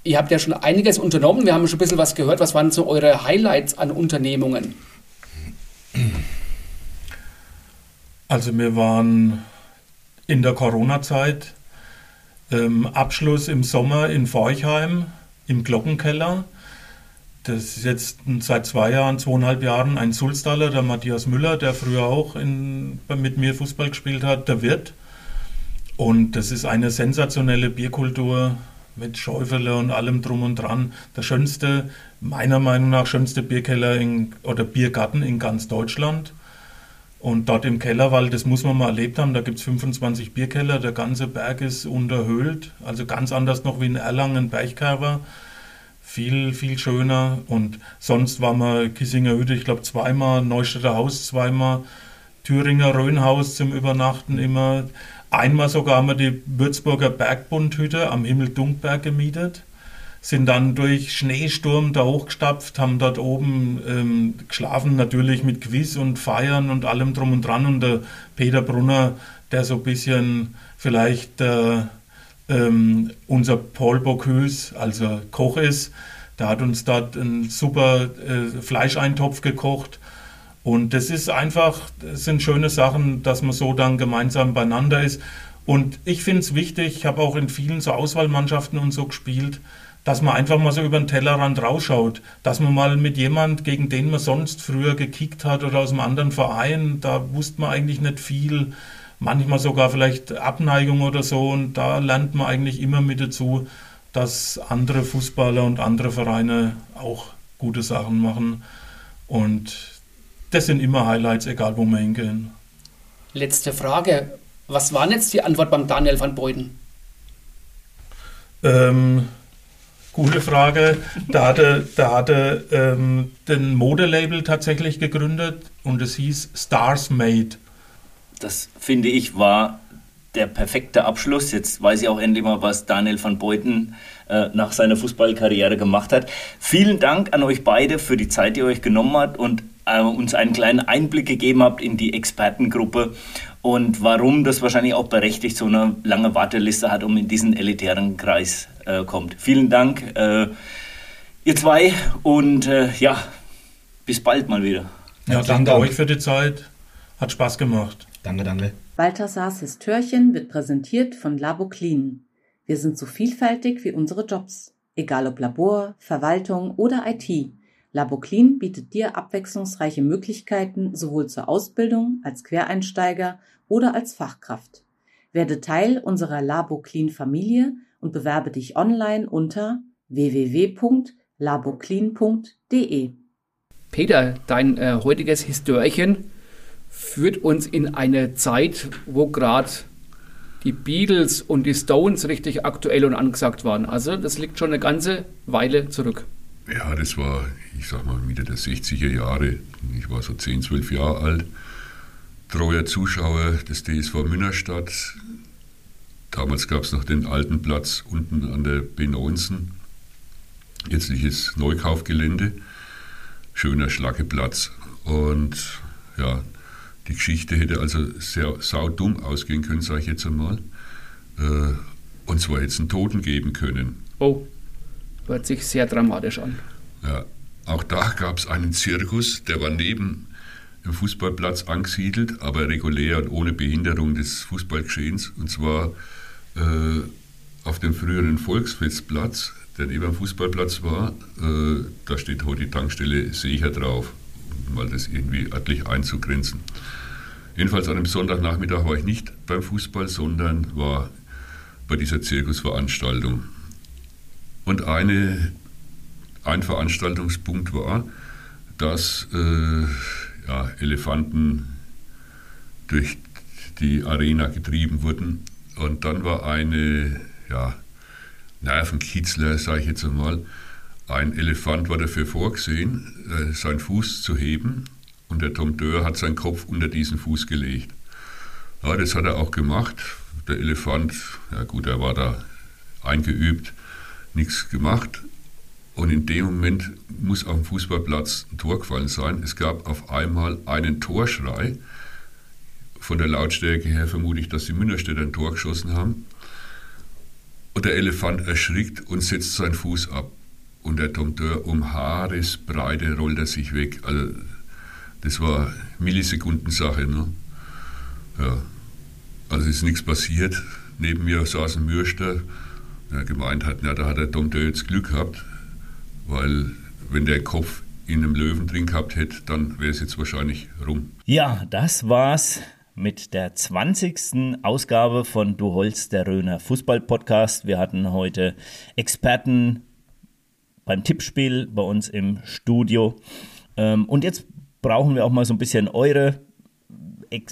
ihr habt ja schon einiges unternommen. Wir haben schon ein bisschen was gehört. Was waren so eure Highlights an Unternehmungen? Also wir waren in der Corona-Zeit ähm, Abschluss im Sommer in Forchheim im Glockenkeller. Das ist jetzt seit zwei Jahren, zweieinhalb Jahren ein Sulstaller, der Matthias Müller, der früher auch in, mit mir Fußball gespielt hat, der Wirt. Und das ist eine sensationelle Bierkultur mit Schäufele und allem drum und dran. Der schönste, meiner Meinung nach, schönste Bierkeller in, oder Biergarten in ganz Deutschland. Und dort im Kellerwald, das muss man mal erlebt haben, da gibt es 25 Bierkeller, der ganze Berg ist unterhöhlt, also ganz anders noch wie in Erlangen, Bergkerber viel, viel schöner. Und sonst waren wir Kissinger Hütte, ich glaube, zweimal, Neustädter Haus zweimal, Thüringer Röhnhaus zum Übernachten immer. Einmal sogar haben wir die Würzburger Bergbundhütte am Himmeldunkberg gemietet, sind dann durch Schneesturm da hochgestapft, haben dort oben ähm, geschlafen, natürlich mit Quiz und Feiern und allem drum und dran. Und der Peter Brunner, der so ein bisschen vielleicht äh, ähm, unser Paul Bocuse, also Koch ist, der hat uns dort einen super äh, Fleischeintopf gekocht. Und das ist einfach, das sind schöne Sachen, dass man so dann gemeinsam beieinander ist. Und ich finde es wichtig, ich habe auch in vielen so Auswahlmannschaften und so gespielt, dass man einfach mal so über den Tellerrand rausschaut, dass man mal mit jemand, gegen den man sonst früher gekickt hat oder aus einem anderen Verein, da wusste man eigentlich nicht viel, manchmal sogar vielleicht Abneigung oder so und da lernt man eigentlich immer mit dazu, dass andere Fußballer und andere Vereine auch gute Sachen machen und das sind immer Highlights, egal wo wir hingehen. Letzte Frage. Was war jetzt die Antwort beim Daniel van Beuten? Ähm, gute Frage. Da hatte, da hatte ähm, den Modelabel tatsächlich gegründet und es hieß Stars Made. Das finde ich war der perfekte Abschluss. Jetzt weiß ich auch endlich mal, was Daniel van Beuten äh, nach seiner Fußballkarriere gemacht hat. Vielen Dank an euch beide für die Zeit, die ihr euch genommen habt und äh, uns einen kleinen Einblick gegeben habt in die Expertengruppe und warum das wahrscheinlich auch berechtigt so eine lange Warteliste hat, um in diesen elitären Kreis äh, kommt. Vielen Dank, äh, ihr zwei, und äh, ja, bis bald mal wieder. Ja, danke euch für die Zeit. Hat Spaß gemacht. Danke, danke. Balthasars Histörchen wird präsentiert von Labo Clean. Wir sind so vielfältig wie unsere Jobs. Egal ob Labor, Verwaltung oder IT. Laboclean bietet dir abwechslungsreiche Möglichkeiten sowohl zur Ausbildung als Quereinsteiger oder als Fachkraft. Werde Teil unserer Laboclean-Familie und bewerbe dich online unter www.laboclean.de. Peter, dein äh, heutiges Histörchen führt uns in eine Zeit, wo gerade die Beatles und die Stones richtig aktuell und angesagt waren. Also das liegt schon eine ganze Weile zurück. Ja, das war, ich sag mal, Mitte der 60er Jahre. Ich war so 10, 12 Jahre alt. Treuer Zuschauer des DSV Münnerstadt. Damals gab es noch den alten Platz unten an der B19. Jetztliches Neukaufgelände. Schöner Schlackeplatz. Und ja, die Geschichte hätte also sehr saudumm ausgehen können, sage ich jetzt einmal. Äh, und zwar jetzt einen Toten geben können. Oh. Hört sich sehr dramatisch an. Ja, auch da gab es einen Zirkus, der war neben dem Fußballplatz angesiedelt, aber regulär und ohne Behinderung des Fußballgeschehens. Und zwar äh, auf dem früheren Volksfestplatz, der neben dem Fußballplatz war. Äh, da steht heute die Tankstelle Secher drauf, um mal das irgendwie örtlich einzugrenzen. Jedenfalls an einem Sonntagnachmittag war ich nicht beim Fußball, sondern war bei dieser Zirkusveranstaltung. Und eine, ein Veranstaltungspunkt war, dass äh, ja, Elefanten durch die Arena getrieben wurden. Und dann war eine ja, Nervenkitzler, sage ich jetzt einmal, ein Elefant war dafür vorgesehen, äh, seinen Fuß zu heben und der Dompteur hat seinen Kopf unter diesen Fuß gelegt. Ja, das hat er auch gemacht. Der Elefant, ja gut, er war da eingeübt, nichts gemacht. Und in dem Moment muss auf dem Fußballplatz ein Tor gefallen sein. Es gab auf einmal einen Torschrei. Von der Lautstärke her vermute ich, dass die Münnerstädter ein Tor geschossen haben. Und der Elefant erschrickt und setzt seinen Fuß ab. Und der Dompteur um Haaresbreite rollt er sich weg. Also, das war Millisekundensache. Ne? Ja. Also ist nichts passiert. Neben mir saß ein Mürster, ja, gemeint hat, ja, da hat der Dompteur jetzt Glück gehabt, weil wenn der Kopf in einem Löwen drin gehabt hätte, dann wäre es jetzt wahrscheinlich rum. Ja, das war's mit der 20. Ausgabe von Du Holz, der Röner Fußball-Podcast. Wir hatten heute Experten beim Tippspiel bei uns im Studio. Ähm, und jetzt brauchen wir auch mal so ein bisschen eure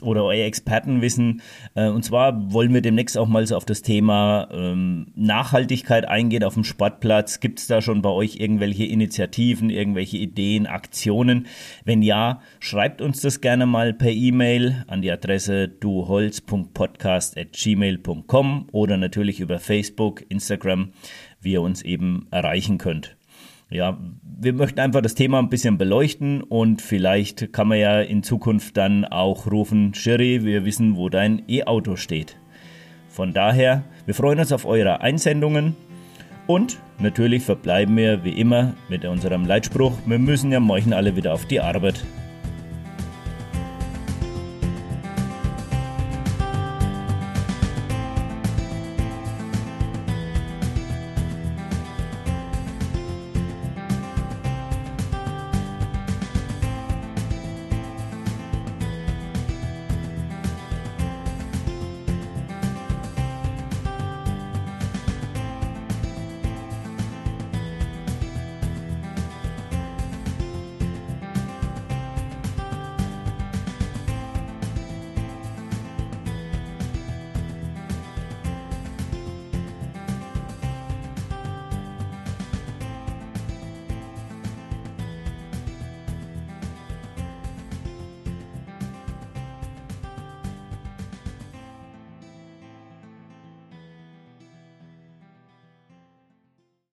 oder euer Expertenwissen. Äh, und zwar wollen wir demnächst auch mal so auf das Thema ähm, Nachhaltigkeit eingehen auf dem Sportplatz. Gibt es da schon bei euch irgendwelche Initiativen, irgendwelche Ideen, Aktionen? Wenn ja, schreibt uns das gerne mal per E-Mail an die Adresse duholz.podcast.gmail.com oder natürlich über Facebook, Instagram, wie ihr uns eben erreichen könnt ja, wir möchten einfach das Thema ein bisschen beleuchten und vielleicht kann man ja in Zukunft dann auch rufen, Sherry, wir wissen, wo dein E-Auto steht. Von daher, wir freuen uns auf eure Einsendungen und natürlich verbleiben wir wie immer mit unserem Leitspruch, wir müssen ja morgen alle wieder auf die Arbeit.